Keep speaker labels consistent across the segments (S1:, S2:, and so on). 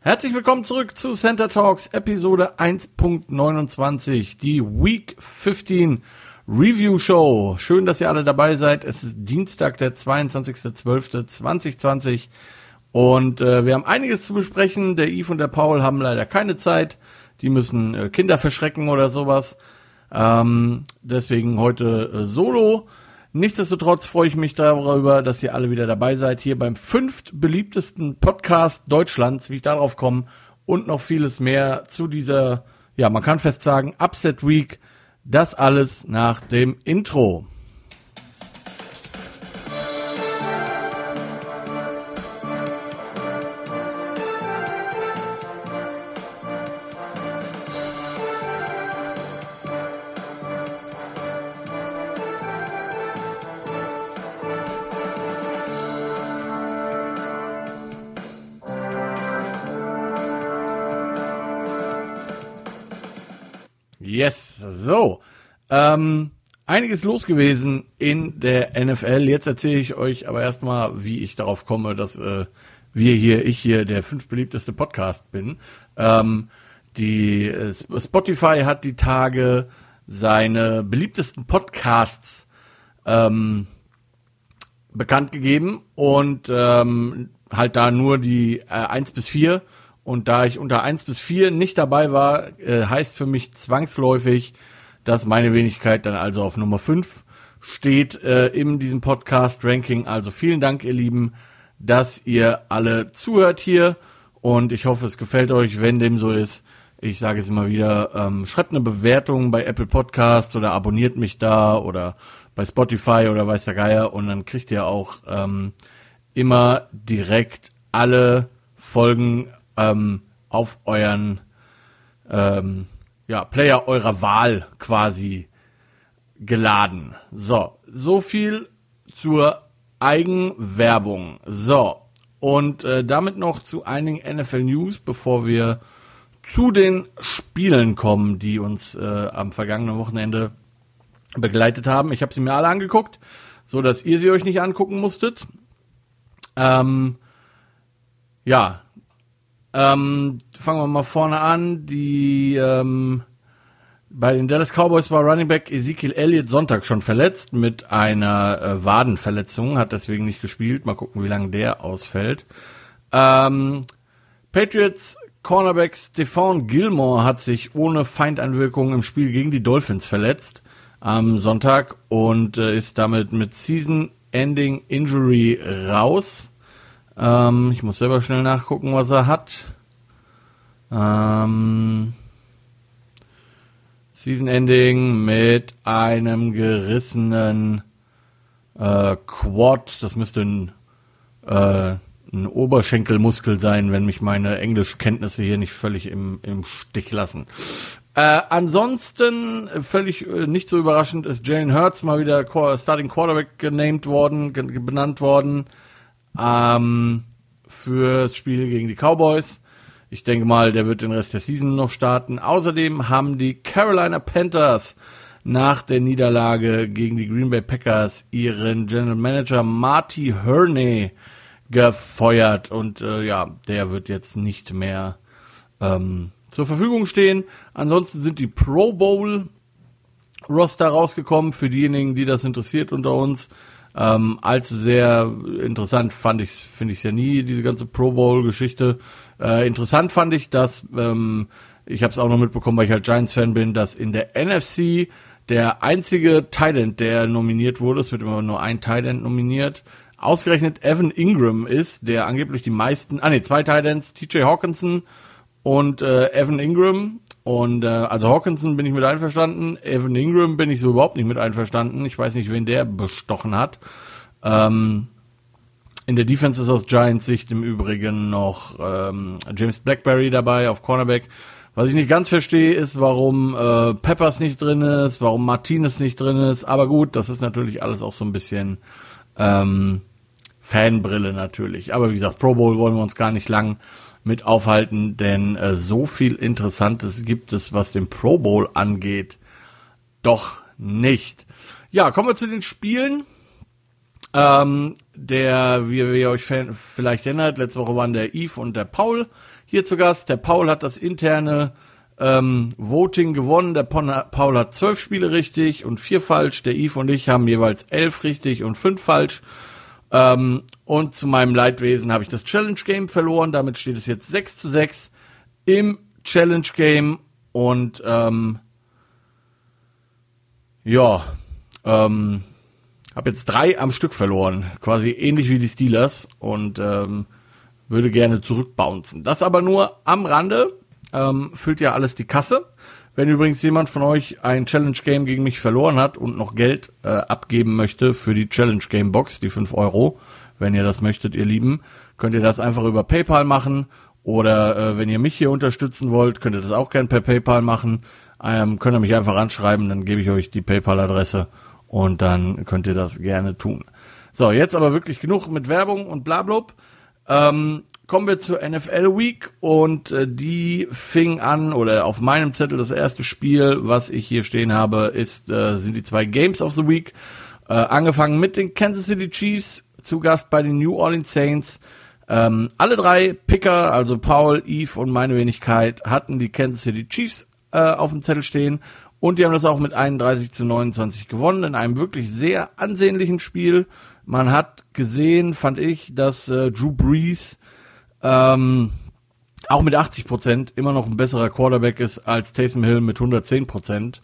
S1: Herzlich willkommen zurück zu Center Talks Episode 1.29, die Week 15 Review Show. Schön, dass ihr alle dabei seid. Es ist Dienstag, der 22.12.2020 und äh, wir haben einiges zu besprechen. Der Yves und der Paul haben leider keine Zeit. Die müssen äh, Kinder verschrecken oder sowas. Ähm, deswegen heute äh, solo. Nichtsdestotrotz freue ich mich darüber, dass ihr alle wieder dabei seid, hier beim fünft beliebtesten Podcast Deutschlands, wie ich darauf komme, und noch vieles mehr zu dieser, ja, man kann fest sagen, Upset Week. Das alles nach dem Intro. Einiges los gewesen in der NFL. Jetzt erzähle ich euch aber erstmal, wie ich darauf komme, dass äh, wir hier, ich hier der fünf beliebteste Podcast bin. Ähm, die äh, Spotify hat die Tage seine beliebtesten Podcasts ähm, bekannt gegeben und ähm, halt da nur die äh, 1 bis 4 und da ich unter 1 bis 4 nicht dabei war, äh, heißt für mich zwangsläufig, dass meine Wenigkeit dann also auf Nummer 5 steht äh, in diesem Podcast-Ranking. Also vielen Dank, ihr Lieben, dass ihr alle zuhört hier. Und ich hoffe, es gefällt euch, wenn dem so ist. Ich sage es immer wieder, ähm, schreibt eine Bewertung bei Apple Podcast oder abonniert mich da oder bei Spotify oder weiß der Geier und dann kriegt ihr auch ähm, immer direkt alle Folgen ähm, auf euren ähm, ja, Player eurer Wahl quasi geladen. So, so viel zur Eigenwerbung. So, und äh, damit noch zu einigen NFL News, bevor wir zu den Spielen kommen, die uns äh, am vergangenen Wochenende begleitet haben. Ich habe sie mir alle angeguckt, so dass ihr sie euch nicht angucken musstet. Ähm, ja, ähm, fangen wir mal vorne an. Die ähm, bei den Dallas Cowboys war Running Back Ezekiel Elliott Sonntag schon verletzt mit einer äh, Wadenverletzung, hat deswegen nicht gespielt. Mal gucken, wie lange der ausfällt. Ähm, Patriots Cornerback Stephon Gilmore hat sich ohne Feindeinwirkung im Spiel gegen die Dolphins verletzt am Sonntag und äh, ist damit mit Season-Ending Injury raus. Ähm, ich muss selber schnell nachgucken, was er hat. Ähm, Season Ending mit einem gerissenen äh, Quad. Das müsste ein, äh, ein Oberschenkelmuskel sein, wenn mich meine Englischkenntnisse hier nicht völlig im, im Stich lassen. Äh, ansonsten, völlig äh, nicht so überraschend, ist Jalen Hurts mal wieder Starting Quarterback genamed worden, benannt worden ähm, fürs Spiel gegen die Cowboys. Ich denke mal, der wird den Rest der Season noch starten. Außerdem haben die Carolina Panthers nach der Niederlage gegen die Green Bay Packers ihren General Manager Marty Herney gefeuert und äh, ja, der wird jetzt nicht mehr ähm, zur Verfügung stehen. Ansonsten sind die Pro Bowl Roster rausgekommen für diejenigen, die das interessiert unter uns. Ähm, allzu sehr interessant fand ich, finde ich ja nie, diese ganze Pro Bowl-Geschichte. Äh, interessant fand ich, dass, ähm, ich habe es auch noch mitbekommen, weil ich halt Giants-Fan bin, dass in der NFC der einzige Thailand, der nominiert wurde, es wird immer nur ein Thailand nominiert, ausgerechnet Evan Ingram ist, der angeblich die meisten, ah nee, zwei Titans, TJ Hawkinson und äh, Evan Ingram. Und äh, also Hawkinson bin ich mit einverstanden, Evan Ingram bin ich so überhaupt nicht mit einverstanden. Ich weiß nicht, wen der bestochen hat. Ähm, in der Defense ist aus Giants Sicht im Übrigen noch ähm, James Blackberry dabei auf Cornerback. Was ich nicht ganz verstehe, ist, warum äh, Peppers nicht drin ist, warum Martinez nicht drin ist. Aber gut, das ist natürlich alles auch so ein bisschen ähm, Fanbrille natürlich. Aber wie gesagt, Pro Bowl wollen wir uns gar nicht lang mit aufhalten, denn äh, so viel Interessantes gibt es, was den Pro Bowl angeht, doch nicht. Ja, kommen wir zu den Spielen. Ähm, der, wie, ihr euch vielleicht erinnert, letzte Woche waren der Yves und der Paul hier zu Gast. Der Paul hat das interne ähm, Voting gewonnen. Der Paul hat zwölf Spiele richtig und vier falsch. Der Yves und ich haben jeweils elf richtig und fünf falsch. Ähm, und zu meinem Leidwesen habe ich das Challenge Game verloren. Damit steht es jetzt 6 zu 6 im Challenge Game. Und ähm, ja, ähm, habe jetzt drei am Stück verloren. Quasi ähnlich wie die Steelers. Und ähm, würde gerne zurückbouncen. Das aber nur am Rande. Ähm, füllt ja alles die Kasse. Wenn übrigens jemand von euch ein Challenge Game gegen mich verloren hat und noch Geld äh, abgeben möchte für die Challenge Game Box, die 5 Euro, wenn ihr das möchtet, ihr Lieben, könnt ihr das einfach über PayPal machen. Oder äh, wenn ihr mich hier unterstützen wollt, könnt ihr das auch gern per PayPal machen. Ähm, könnt ihr mich einfach anschreiben, dann gebe ich euch die PayPal-Adresse und dann könnt ihr das gerne tun. So, jetzt aber wirklich genug mit Werbung und blablub. Ähm, kommen wir zur NFL Week und äh, die fing an oder auf meinem Zettel das erste Spiel, was ich hier stehen habe, ist äh, sind die zwei Games of the Week. Äh, angefangen mit den Kansas City Chiefs, zu Gast bei den New Orleans Saints. Ähm, alle drei Picker, also Paul, Eve und meine Wenigkeit, hatten die Kansas City Chiefs äh, auf dem Zettel stehen und die haben das auch mit 31 zu 29 gewonnen in einem wirklich sehr ansehnlichen Spiel. Man hat gesehen, fand ich, dass äh, Drew Brees ähm, auch mit 80 Prozent immer noch ein besserer Quarterback ist als Taysom Hill mit 110 Prozent.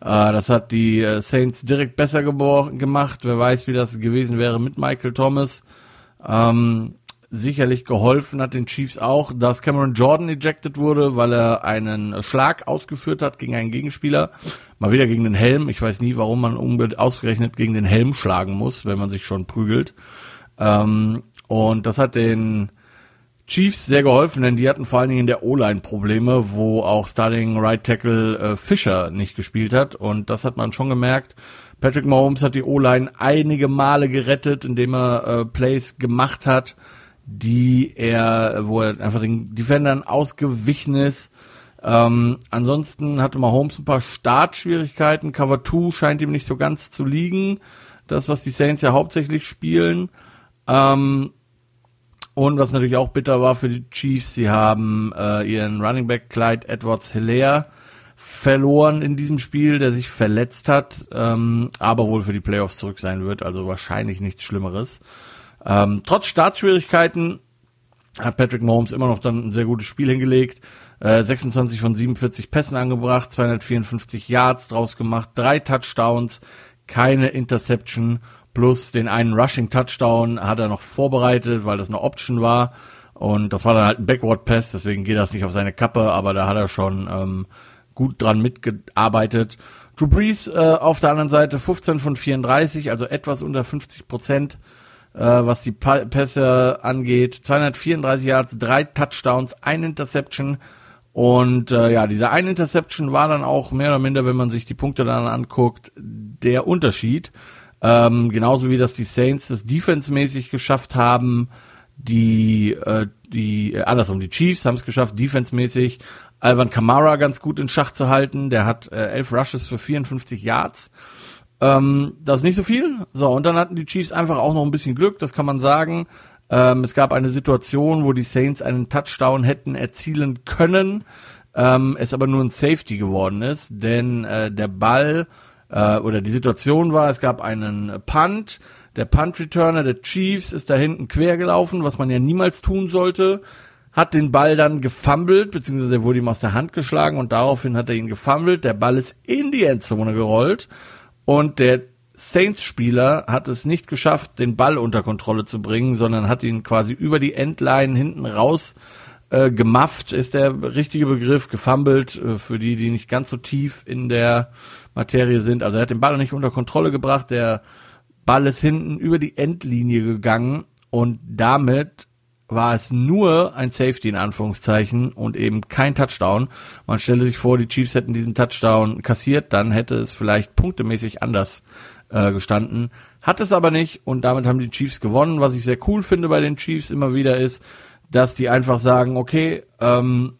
S1: Äh, das hat die äh, Saints direkt besser gemacht. Wer weiß, wie das gewesen wäre mit Michael Thomas. Ähm, sicherlich geholfen hat den Chiefs auch, dass Cameron Jordan ejected wurde, weil er einen Schlag ausgeführt hat gegen einen Gegenspieler. Mal wieder gegen den Helm. Ich weiß nie, warum man unbedingt ausgerechnet gegen den Helm schlagen muss, wenn man sich schon prügelt. Ähm, und das hat den Chiefs sehr geholfen, denn die hatten vor allen Dingen in der O-Line Probleme, wo auch Starting Right Tackle äh, Fischer nicht gespielt hat und das hat man schon gemerkt. Patrick Mahomes hat die O-Line einige Male gerettet, indem er äh, Plays gemacht hat, die er, wo er einfach den Defendern ausgewichen ist. Ähm, ansonsten hatte Mahomes ein paar Startschwierigkeiten. Cover 2 scheint ihm nicht so ganz zu liegen. Das, was die Saints ja hauptsächlich spielen. Ähm, und was natürlich auch bitter war für die Chiefs, sie haben äh, ihren Running Back Clyde Edwards Hilaire verloren in diesem Spiel, der sich verletzt hat, ähm, aber wohl für die Playoffs zurück sein wird, also wahrscheinlich nichts Schlimmeres. Ähm, trotz Startschwierigkeiten hat Patrick Mahomes immer noch dann ein sehr gutes Spiel hingelegt. Äh, 26 von 47 Pässen angebracht, 254 Yards draus gemacht, drei Touchdowns, keine Interception plus den einen Rushing Touchdown hat er noch vorbereitet, weil das eine Option war. Und das war dann halt ein Backward Pass, deswegen geht das nicht auf seine Kappe, aber da hat er schon ähm, gut dran mitgearbeitet. Drew Brees äh, auf der anderen Seite 15 von 34, also etwas unter 50 Prozent, äh, was die pa Pässe angeht. 234 Yards, drei Touchdowns, ein Interception. Und äh, ja, diese eine Interception war dann auch mehr oder minder, wenn man sich die Punkte dann anguckt, der Unterschied. Ähm, genauso wie das die Saints das defensemäßig geschafft haben, die, äh, die, äh, andersrum, die Chiefs haben es geschafft, defensemäßig Alvan Kamara ganz gut in Schach zu halten. Der hat äh, elf Rushes für 54 Yards. Ähm, das ist nicht so viel. So, und dann hatten die Chiefs einfach auch noch ein bisschen Glück, das kann man sagen. Ähm, es gab eine Situation, wo die Saints einen Touchdown hätten erzielen können, ähm, es aber nur ein Safety geworden ist, denn äh, der Ball äh, oder die Situation war, es gab einen Punt, der Punt-Returner der Chiefs ist da hinten quer gelaufen, was man ja niemals tun sollte, hat den Ball dann gefummelt, beziehungsweise wurde ihm aus der Hand geschlagen und daraufhin hat er ihn gefummelt, der Ball ist in die Endzone gerollt und der Saints-Spieler hat es nicht geschafft, den Ball unter Kontrolle zu bringen, sondern hat ihn quasi über die Endline hinten raus äh, gemafft, ist der richtige Begriff, gefummelt, äh, für die, die nicht ganz so tief in der Materie sind. Also er hat den Ball nicht unter Kontrolle gebracht, der Ball ist hinten über die Endlinie gegangen und damit war es nur ein Safety in Anführungszeichen und eben kein Touchdown. Man stelle sich vor, die Chiefs hätten diesen Touchdown kassiert, dann hätte es vielleicht punktemäßig anders äh, gestanden. Hat es aber nicht und damit haben die Chiefs gewonnen. Was ich sehr cool finde bei den Chiefs immer wieder ist, dass die einfach sagen, okay, ähm,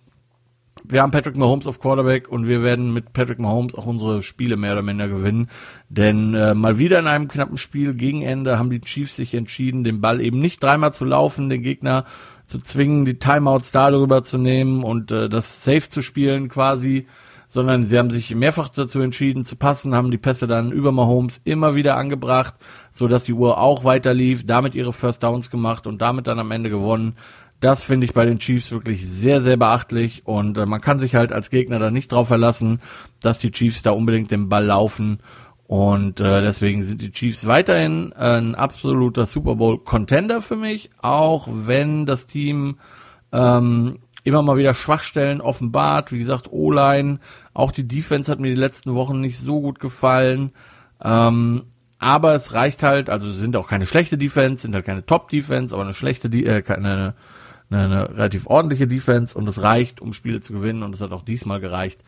S1: wir haben Patrick Mahomes auf Quarterback und wir werden mit Patrick Mahomes auch unsere Spiele mehr oder minder gewinnen. Denn äh, mal wieder in einem knappen Spiel gegen Ende haben die Chiefs sich entschieden, den Ball eben nicht dreimal zu laufen, den Gegner zu zwingen, die Timeouts darüber zu nehmen und äh, das Safe zu spielen quasi, sondern sie haben sich mehrfach dazu entschieden zu passen, haben die Pässe dann über Mahomes immer wieder angebracht, so dass die Uhr auch weiter lief, damit ihre First Downs gemacht und damit dann am Ende gewonnen. Das finde ich bei den Chiefs wirklich sehr, sehr beachtlich und äh, man kann sich halt als Gegner da nicht drauf verlassen, dass die Chiefs da unbedingt den Ball laufen und äh, deswegen sind die Chiefs weiterhin ein absoluter Super Bowl Contender für mich, auch wenn das Team ähm, immer mal wieder Schwachstellen offenbart. Wie gesagt, O-Line, auch die Defense hat mir die letzten Wochen nicht so gut gefallen. Ähm, aber es reicht halt, also sind auch keine schlechte Defense, sind halt keine Top-Defense, aber eine schlechte, äh, keine, eine, eine relativ ordentliche Defense und es reicht, um Spiele zu gewinnen und es hat auch diesmal gereicht.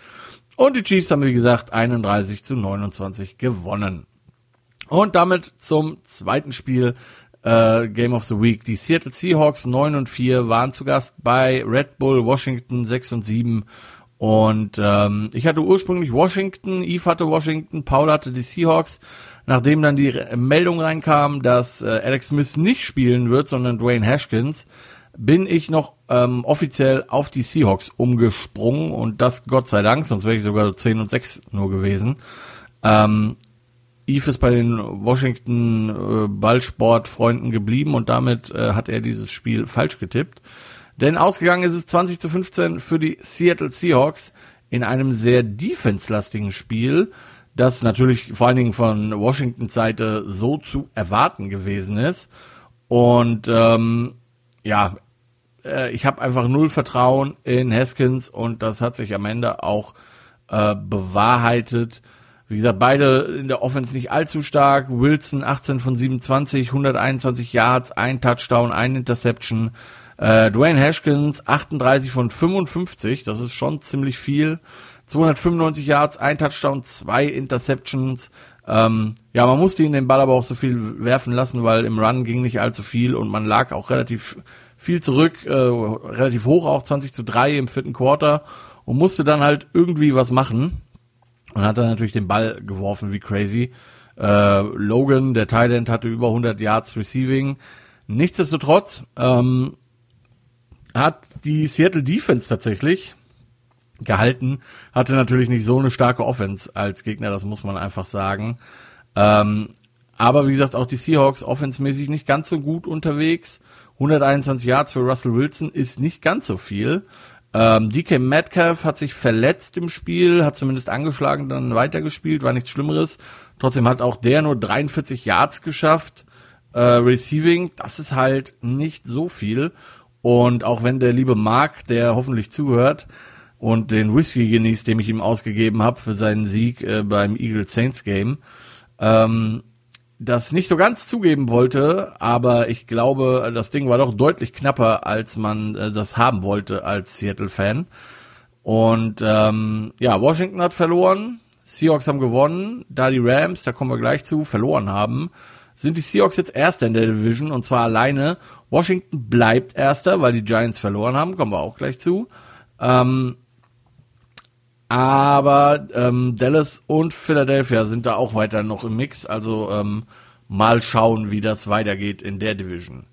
S1: Und die Chiefs haben, wie gesagt, 31 zu 29 gewonnen. Und damit zum zweiten Spiel, äh, Game of the Week. Die Seattle Seahawks 9 und 4 waren zu Gast bei Red Bull Washington 6 und 7. Und ähm, ich hatte ursprünglich Washington, Eve hatte Washington, Paul hatte die Seahawks. Nachdem dann die Meldung reinkam, dass äh, Alex Smith nicht spielen wird, sondern Dwayne Haskins, bin ich noch ähm, offiziell auf die Seahawks umgesprungen und das Gott sei Dank, sonst wäre ich sogar 10 und 6 nur gewesen. Ähm, Eve ist bei den Washington äh, Ballsportfreunden geblieben und damit äh, hat er dieses Spiel falsch getippt. Denn ausgegangen ist es 20 zu 15 für die Seattle Seahawks in einem sehr defense-lastigen Spiel, das natürlich vor allen Dingen von Washingtons Seite so zu erwarten gewesen ist. Und ähm, ja, äh, ich habe einfach null Vertrauen in Haskins und das hat sich am Ende auch äh, bewahrheitet. Wie gesagt, beide in der Offense nicht allzu stark. Wilson 18 von 27, 121 Yards, ein Touchdown, ein Interception. Äh, Dwayne Haskins 38 von 55, das ist schon ziemlich viel. 295 Yards, ein Touchdown, zwei Interceptions. Ähm, ja, man musste ihn den Ball aber auch so viel werfen lassen, weil im Run ging nicht allzu viel und man lag auch relativ viel zurück, äh, relativ hoch auch, 20 zu 3 im vierten Quarter und musste dann halt irgendwie was machen und hat dann natürlich den Ball geworfen wie crazy. Äh, Logan, der Thailand, hatte über 100 Yards Receiving. Nichtsdestotrotz ähm, hat die Seattle Defense tatsächlich gehalten, hatte natürlich nicht so eine starke Offense als Gegner, das muss man einfach sagen. Ähm, aber wie gesagt, auch die Seahawks offensmäßig nicht ganz so gut unterwegs. 121 Yards für Russell Wilson ist nicht ganz so viel. Ähm, DK Metcalf hat sich verletzt im Spiel, hat zumindest angeschlagen, dann weitergespielt, war nichts Schlimmeres. Trotzdem hat auch der nur 43 Yards geschafft. Äh, Receiving, das ist halt nicht so viel. Und auch wenn der liebe Mark, der hoffentlich zuhört und den Whisky genießt, den ich ihm ausgegeben habe für seinen Sieg äh, beim Eagle Saints Game, ähm, das nicht so ganz zugeben wollte, aber ich glaube, das Ding war doch deutlich knapper, als man äh, das haben wollte als Seattle-Fan. Und ähm, ja, Washington hat verloren, Seahawks haben gewonnen, da die Rams, da kommen wir gleich zu, verloren haben, sind die Seahawks jetzt Erster in der Division und zwar alleine. Washington bleibt Erster, weil die Giants verloren haben, kommen wir auch gleich zu. Ähm, aber ähm, Dallas und Philadelphia sind da auch weiter noch im Mix. Also ähm, mal schauen, wie das weitergeht in der Division.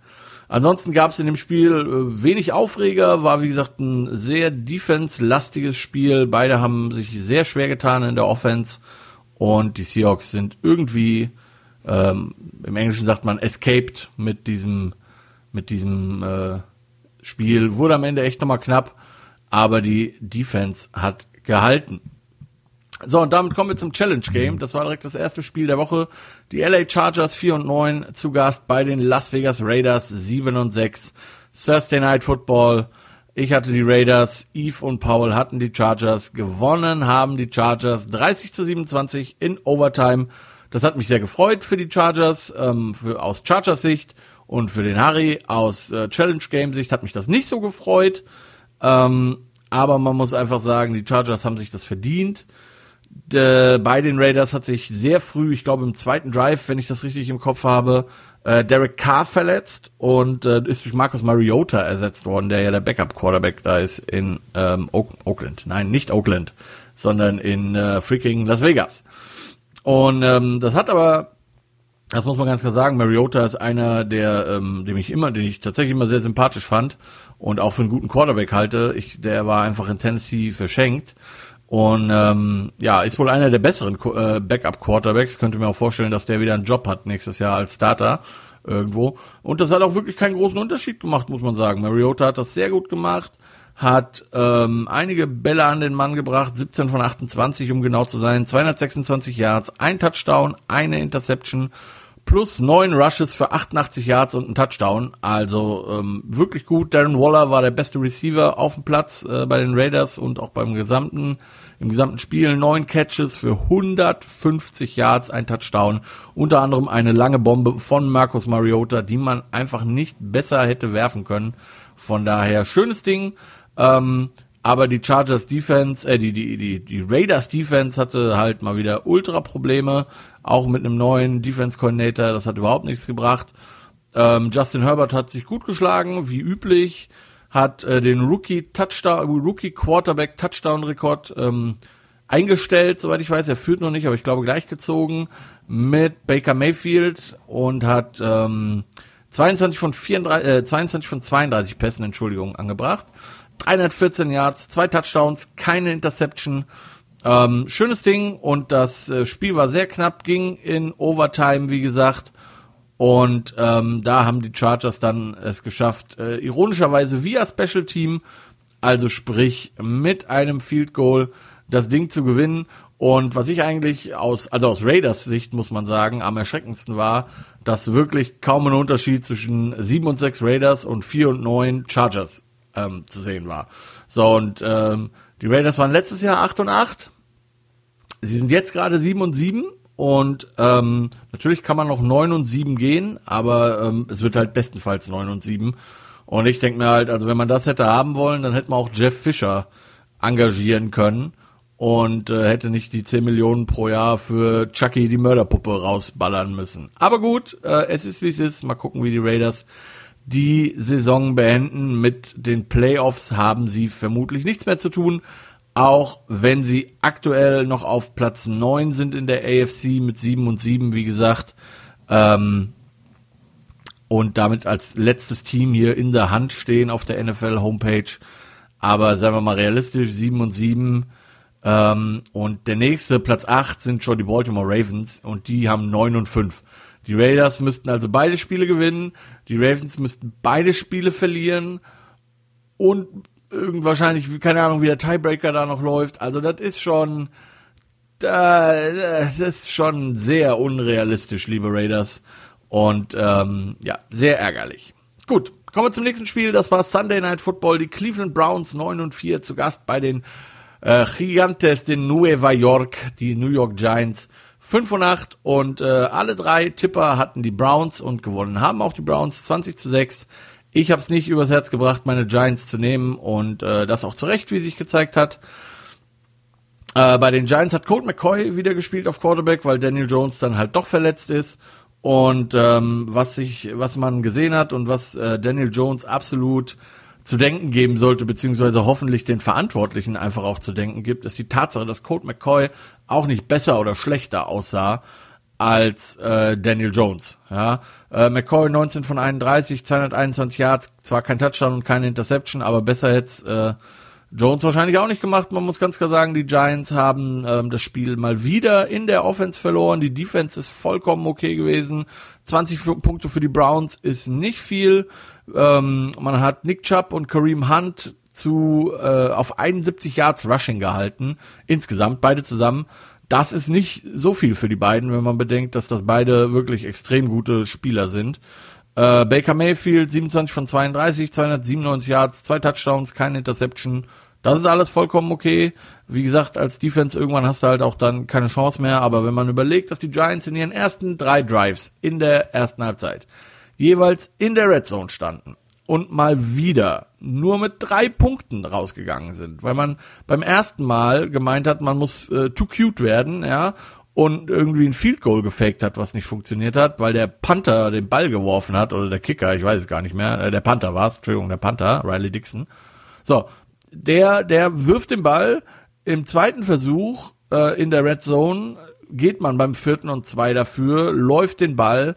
S1: Ansonsten gab es in dem Spiel äh, wenig Aufreger, war wie gesagt ein sehr defense-lastiges Spiel. Beide haben sich sehr schwer getan in der Offense und die Seahawks sind irgendwie, ähm, im Englischen sagt man escaped mit diesem, mit diesem äh, Spiel. Wurde am Ende echt nochmal knapp, aber die Defense hat gehalten. So, und damit kommen wir zum Challenge Game. Das war direkt das erste Spiel der Woche. Die LA Chargers 4 und 9 zu Gast bei den Las Vegas Raiders 7 und 6. Thursday Night Football. Ich hatte die Raiders, Eve und Paul hatten die Chargers. Gewonnen haben die Chargers 30 zu 27 in Overtime. Das hat mich sehr gefreut für die Chargers, ähm, für, aus Chargers Sicht. Und für den Harry aus äh, Challenge Game Sicht hat mich das nicht so gefreut. Ähm, aber man muss einfach sagen, die Chargers haben sich das verdient. De, bei den Raiders hat sich sehr früh, ich glaube im zweiten Drive, wenn ich das richtig im Kopf habe, äh, Derek Carr verletzt und äh, ist durch Marcus Mariota ersetzt worden, der ja der Backup-Quarterback da ist in ähm, Oakland. Nein, nicht Oakland, sondern in äh, freaking Las Vegas. Und ähm, das hat aber, das muss man ganz klar sagen, Mariota ist einer, der, ähm, dem ich immer, den ich tatsächlich immer sehr sympathisch fand und auch für einen guten Quarterback halte. Ich, der war einfach in Tennessee verschenkt. Und ähm, ja, ist wohl einer der besseren äh, Backup-Quarterbacks. Könnte mir auch vorstellen, dass der wieder einen Job hat nächstes Jahr als Starter irgendwo. Und das hat auch wirklich keinen großen Unterschied gemacht, muss man sagen. Mariota hat das sehr gut gemacht, hat ähm, einige Bälle an den Mann gebracht, 17 von 28, um genau zu sein, 226 Yards, ein Touchdown, eine Interception plus neun Rushes für 88 Yards und ein Touchdown. Also ähm, wirklich gut. Darren Waller war der beste Receiver auf dem Platz äh, bei den Raiders und auch beim gesamten im gesamten Spiel. Neun Catches für 150 Yards, ein Touchdown. Unter anderem eine lange Bombe von Marcus Mariota, die man einfach nicht besser hätte werfen können. Von daher schönes Ding. Ähm, aber die Chargers Defense, äh, die, die, die, die Raiders Defense hatte halt mal wieder Ultra-Probleme, auch mit einem neuen Defense Coordinator, das hat überhaupt nichts gebracht. Ähm, Justin Herbert hat sich gut geschlagen, wie üblich, hat äh, den Rookie Touchdown, Rookie Quarterback Touchdown Rekord ähm, eingestellt, soweit ich weiß. Er führt noch nicht, aber ich glaube gleichgezogen mit Baker Mayfield und hat ähm, 22 von 34, äh, 22 von 32 Pässen, Entschuldigung, angebracht. 314 Yards, zwei Touchdowns, keine Interception. Ähm, schönes Ding und das äh, Spiel war sehr knapp, ging in Overtime, wie gesagt. Und ähm, da haben die Chargers dann es geschafft, äh, ironischerweise via Special Team, also sprich mit einem Field Goal, das Ding zu gewinnen. Und was ich eigentlich aus, also aus Raiders Sicht muss man sagen, am erschreckendsten war, dass wirklich kaum ein Unterschied zwischen 7 und 6 Raiders und 4 und 9 Chargers ähm, zu sehen war. So, und ähm, die Raiders waren letztes Jahr 8 und 8. Sie sind jetzt gerade 7 und 7 und ähm, natürlich kann man noch 9 und 7 gehen, aber ähm, es wird halt bestenfalls 9 und 7. Und ich denke mir halt, also wenn man das hätte haben wollen, dann hätte man auch Jeff Fischer engagieren können und äh, hätte nicht die 10 Millionen pro Jahr für Chucky die Mörderpuppe rausballern müssen. Aber gut, äh, es ist wie es ist. Mal gucken, wie die Raiders die Saison beenden. Mit den Playoffs haben sie vermutlich nichts mehr zu tun, auch wenn sie aktuell noch auf Platz 9 sind in der AFC mit 7 und 7, wie gesagt. Ähm, und damit als letztes Team hier in der Hand stehen auf der NFL Homepage. Aber sagen wir mal realistisch, 7 und 7. Ähm, und der nächste, Platz 8, sind schon die Baltimore Ravens und die haben 9 und 5. Die Raiders müssten also beide Spiele gewinnen, die Ravens müssten beide Spiele verlieren und wahrscheinlich, keine Ahnung, wie der Tiebreaker da noch läuft. Also das ist schon, das ist schon sehr unrealistisch, liebe Raiders. Und ähm, ja, sehr ärgerlich. Gut, kommen wir zum nächsten Spiel. Das war Sunday Night Football. Die Cleveland Browns 9 und 4 zu Gast bei den äh, Gigantes de Nueva York, die New York Giants. 5 und 8 und äh, alle drei Tipper hatten die Browns und gewonnen haben auch die Browns 20 zu 6. Ich habe es nicht übers Herz gebracht, meine Giants zu nehmen und äh, das auch zu Recht, wie sich gezeigt hat. Äh, bei den Giants hat Colt McCoy wieder gespielt auf Quarterback, weil Daniel Jones dann halt doch verletzt ist. Und ähm, was sich, was man gesehen hat und was äh, Daniel Jones absolut zu denken geben sollte, beziehungsweise hoffentlich den Verantwortlichen einfach auch zu denken gibt, ist die Tatsache, dass Colt McCoy auch nicht besser oder schlechter aussah als äh, Daniel Jones. Ja, äh, McCoy 19 von 31, 221 Yards, zwar kein Touchdown und keine Interception, aber besser jetzt äh, Jones wahrscheinlich auch nicht gemacht. Man muss ganz klar sagen, die Giants haben ähm, das Spiel mal wieder in der Offense verloren. Die Defense ist vollkommen okay gewesen. 20 Punkte für die Browns ist nicht viel. Ähm, man hat Nick Chubb und Kareem Hunt zu äh, auf 71 Yards Rushing gehalten insgesamt beide zusammen. Das ist nicht so viel für die beiden, wenn man bedenkt, dass das beide wirklich extrem gute Spieler sind. Äh, Baker Mayfield 27 von 32, 297 Yards, zwei Touchdowns, keine Interception. Das ist alles vollkommen okay. Wie gesagt, als Defense irgendwann hast du halt auch dann keine Chance mehr. Aber wenn man überlegt, dass die Giants in ihren ersten drei Drives in der ersten Halbzeit jeweils in der Red Zone standen und mal wieder nur mit drei Punkten rausgegangen sind, weil man beim ersten Mal gemeint hat, man muss äh, too cute werden, ja, und irgendwie ein Field Goal gefaked hat, was nicht funktioniert hat, weil der Panther den Ball geworfen hat oder der Kicker, ich weiß es gar nicht mehr, äh, der Panther war es, Entschuldigung, der Panther, Riley Dixon. So, der, der wirft den Ball im zweiten Versuch äh, in der Red Zone, geht man beim vierten und zwei dafür, läuft den Ball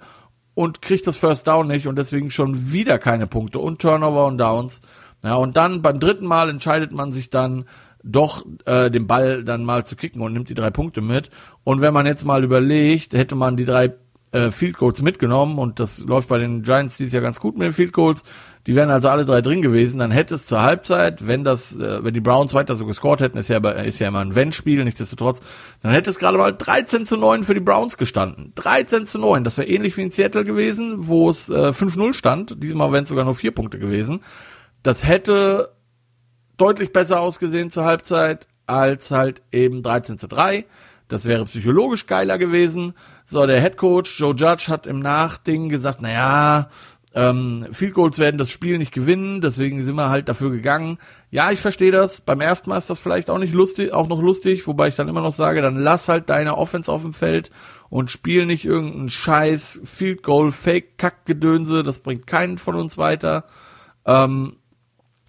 S1: und kriegt das First Down nicht und deswegen schon wieder keine Punkte und Turnover und Downs. Ja, und dann beim dritten Mal entscheidet man sich dann doch äh, den Ball dann mal zu kicken und nimmt die drei Punkte mit. Und wenn man jetzt mal überlegt, hätte man die drei äh, Field Goals mitgenommen und das läuft bei den Giants dies ja ganz gut mit den Field Goals. Die wären also alle drei drin gewesen, dann hätte es zur Halbzeit, wenn das, äh, wenn die Browns weiter so gescored hätten, ist ja, ist ja immer ein Wenn-Spiel, nichtsdestotrotz, dann hätte es gerade mal 13 zu 9 für die Browns gestanden. 13 zu 9, das wäre ähnlich wie in Seattle gewesen, wo es äh, 5-0 stand, diesmal wären es sogar nur vier Punkte gewesen. Das hätte deutlich besser ausgesehen zur Halbzeit als halt eben 13 zu 3. Das wäre psychologisch geiler gewesen. So, der Head Coach Joe Judge hat im Nachding gesagt, naja, ähm, Field Goals werden das Spiel nicht gewinnen, deswegen sind wir halt dafür gegangen. Ja, ich verstehe das. Beim ersten Mal ist das vielleicht auch nicht lustig, auch noch lustig, wobei ich dann immer noch sage, dann lass halt deine Offense auf dem Feld und spiel nicht irgendeinen Scheiß Field Goal Fake Kackgedönse, das bringt keinen von uns weiter. Ähm,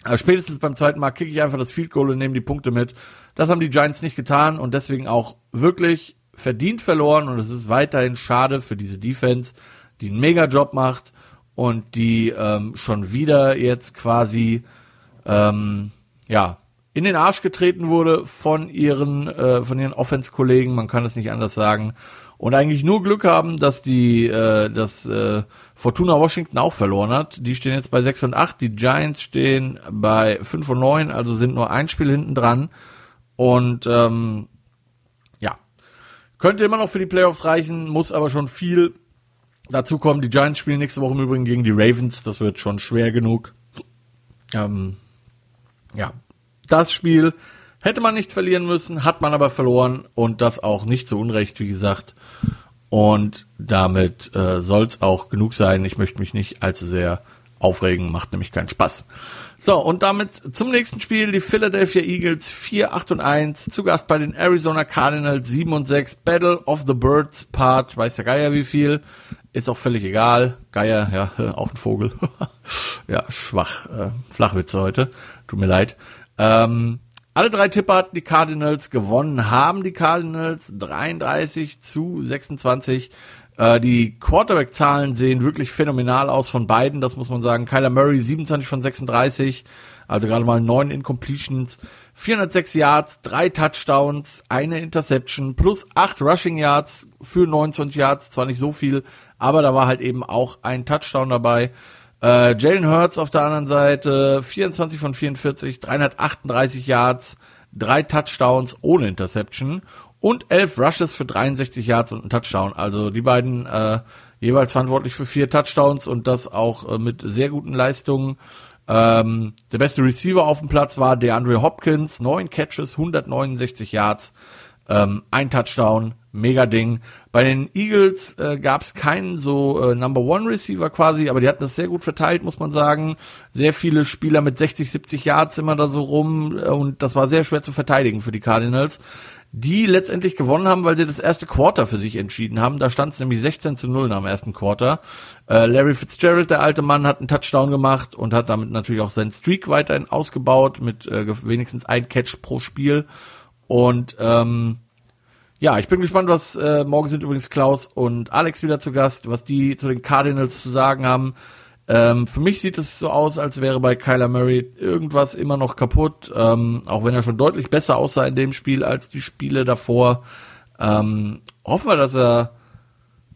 S1: aber spätestens beim zweiten Mal kicke ich einfach das Field Goal und nehme die Punkte mit. Das haben die Giants nicht getan und deswegen auch wirklich verdient verloren und es ist weiterhin schade für diese Defense, die einen Mega-Job macht und die ähm, schon wieder jetzt quasi ähm, ja in den Arsch getreten wurde von ihren äh, von ihren Offense-Kollegen, man kann es nicht anders sagen und eigentlich nur Glück haben, dass die äh, dass äh, Fortuna Washington auch verloren hat. Die stehen jetzt bei 6 und 8, die Giants stehen bei 5 und 9, also sind nur ein Spiel hinten dran und ähm, ja, könnte immer noch für die Playoffs reichen, muss aber schon viel dazu kommen. Die Giants spielen nächste Woche im Übrigen gegen die Ravens, das wird schon schwer genug. Ähm, ja, das Spiel Hätte man nicht verlieren müssen, hat man aber verloren und das auch nicht zu Unrecht, wie gesagt. Und damit äh, soll es auch genug sein. Ich möchte mich nicht allzu sehr aufregen, macht nämlich keinen Spaß. So, und damit zum nächsten Spiel. Die Philadelphia Eagles 4, 8 und 1. Zu Gast bei den Arizona Cardinals 7 und 6. Battle of the Birds Part, weiß der Geier wie viel. Ist auch völlig egal. Geier, ja, auch ein Vogel. ja, schwach. Äh, Flachwitze heute. Tut mir leid. Ähm, alle drei Tipper hatten die Cardinals gewonnen, haben die Cardinals 33 zu 26. Äh, die Quarterback-Zahlen sehen wirklich phänomenal aus von beiden, das muss man sagen. Kyler Murray 27 von 36, also gerade mal neun Incompletions, 406 Yards, drei Touchdowns, eine Interception plus acht Rushing Yards für 29 Yards, zwar nicht so viel, aber da war halt eben auch ein Touchdown dabei. Äh, Jalen Hurts auf der anderen Seite, 24 von 44, 338 Yards, drei Touchdowns ohne Interception und elf Rushes für 63 Yards und ein Touchdown. Also die beiden äh, jeweils verantwortlich für vier Touchdowns und das auch äh, mit sehr guten Leistungen. Ähm, der beste Receiver auf dem Platz war DeAndre Hopkins, neun Catches, 169 Yards, ähm, ein Touchdown, mega Ding. Bei den Eagles äh, gab es keinen so äh, Number One Receiver quasi, aber die hatten das sehr gut verteilt, muss man sagen. Sehr viele Spieler mit 60, 70 Yards immer da so rum äh, und das war sehr schwer zu verteidigen für die Cardinals, die letztendlich gewonnen haben, weil sie das erste Quarter für sich entschieden haben. Da stand es nämlich 16 zu 0 nach dem ersten Quarter. Äh, Larry Fitzgerald, der alte Mann, hat einen Touchdown gemacht und hat damit natürlich auch seinen Streak weiterhin ausgebaut mit äh, wenigstens ein Catch pro Spiel und ähm, ja, ich bin gespannt, was äh, morgen sind übrigens Klaus und Alex wieder zu Gast, was die zu den Cardinals zu sagen haben. Ähm, für mich sieht es so aus, als wäre bei Kyler Murray irgendwas immer noch kaputt, ähm, auch wenn er schon deutlich besser aussah in dem Spiel als die Spiele davor. Ähm, hoffen wir, dass er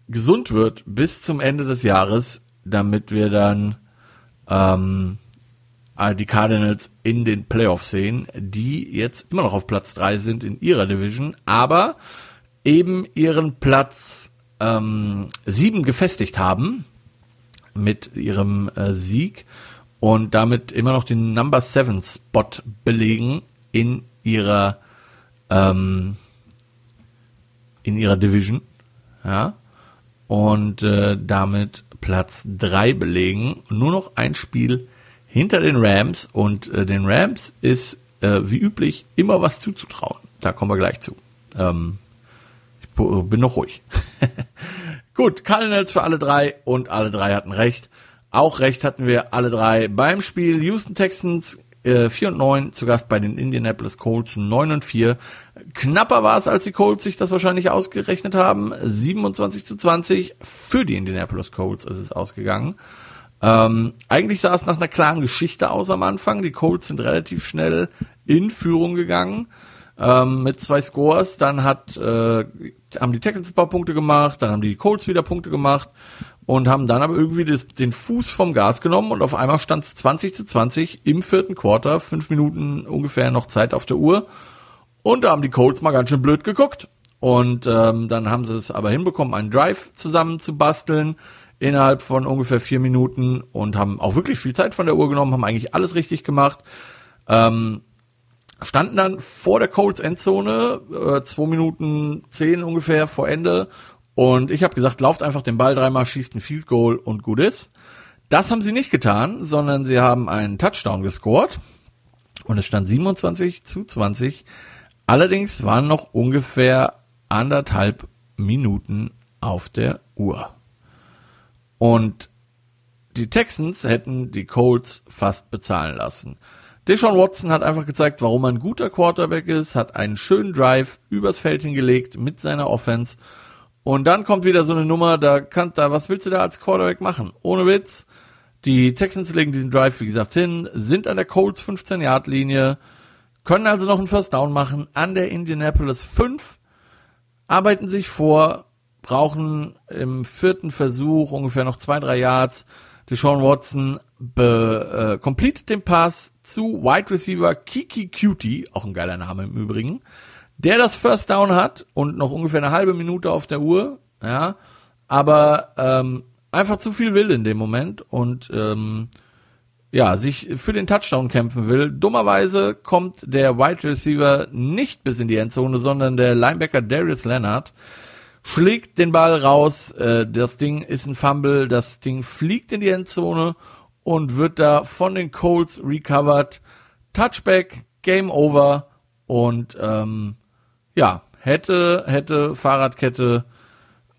S1: gesund wird bis zum Ende des Jahres, damit wir dann ähm, äh, die Cardinals in den Playoffs sehen, die jetzt immer noch auf Platz drei sind in ihrer Division, aber eben ihren Platz ähm, 7 gefestigt haben mit ihrem äh, Sieg und damit immer noch den Number 7 Spot belegen in ihrer ähm, in ihrer Division, ja, und äh, damit Platz 3 belegen. Nur noch ein Spiel hinter den Rams und äh, den Rams ist äh, wie üblich immer was zuzutrauen. Da kommen wir gleich zu. Ähm, ich bin noch ruhig. Gut, Cardinals für alle drei und alle drei hatten recht. Auch recht hatten wir alle drei beim Spiel Houston Texans äh, 4 und 9 zu Gast bei den Indianapolis Colts 9 und 4. Knapper war es, als die Colts sich das wahrscheinlich ausgerechnet haben. 27 zu 20 für die Indianapolis Colts ist es ausgegangen. Ähm, eigentlich sah es nach einer klaren Geschichte aus am Anfang. Die Colts sind relativ schnell in Führung gegangen ähm, mit zwei Scores. Dann hat äh, haben die Texans ein paar Punkte gemacht, dann haben die Colts wieder Punkte gemacht und haben dann aber irgendwie das, den Fuß vom Gas genommen und auf einmal stand es 20 zu 20 im vierten Quarter, fünf Minuten ungefähr noch Zeit auf der Uhr. Und da haben die Colts mal ganz schön blöd geguckt. Und ähm, dann haben sie es aber hinbekommen, einen Drive zusammen zu basteln innerhalb von ungefähr vier Minuten und haben auch wirklich viel Zeit von der Uhr genommen, haben eigentlich alles richtig gemacht. Ähm, standen dann vor der Colts Endzone, äh, zwei Minuten zehn ungefähr vor Ende. Und ich habe gesagt, lauft einfach den Ball dreimal, schießt ein Field Goal und gut ist. Das haben sie nicht getan, sondern sie haben einen Touchdown gescored. Und es stand 27 zu 20. Allerdings waren noch ungefähr anderthalb Minuten auf der Uhr. Und die Texans hätten die Colts fast bezahlen lassen. Deshaun Watson hat einfach gezeigt, warum er ein guter Quarterback ist, hat einen schönen Drive übers Feld hingelegt mit seiner Offense. Und dann kommt wieder so eine Nummer, da kann, da, was willst du da als Quarterback machen? Ohne Witz. Die Texans legen diesen Drive, wie gesagt, hin, sind an der Colts 15-Yard-Linie, können also noch einen First Down machen an der Indianapolis 5, arbeiten sich vor, brauchen im vierten Versuch ungefähr noch zwei, drei Yards. Deshaun Watson be, äh, completet den Pass zu Wide Receiver Kiki Cutie, auch ein geiler Name im Übrigen, der das First Down hat und noch ungefähr eine halbe Minute auf der Uhr, ja, aber ähm, einfach zu viel will in dem Moment und ähm, ja, sich für den Touchdown kämpfen will. Dummerweise kommt der Wide Receiver nicht bis in die Endzone, sondern der Linebacker Darius Leonard schlägt den Ball raus. Äh, das Ding ist ein Fumble, das Ding fliegt in die Endzone und wird da von den Colts recovered. Touchback, Game Over und ähm, ja, hätte, hätte Fahrradkette,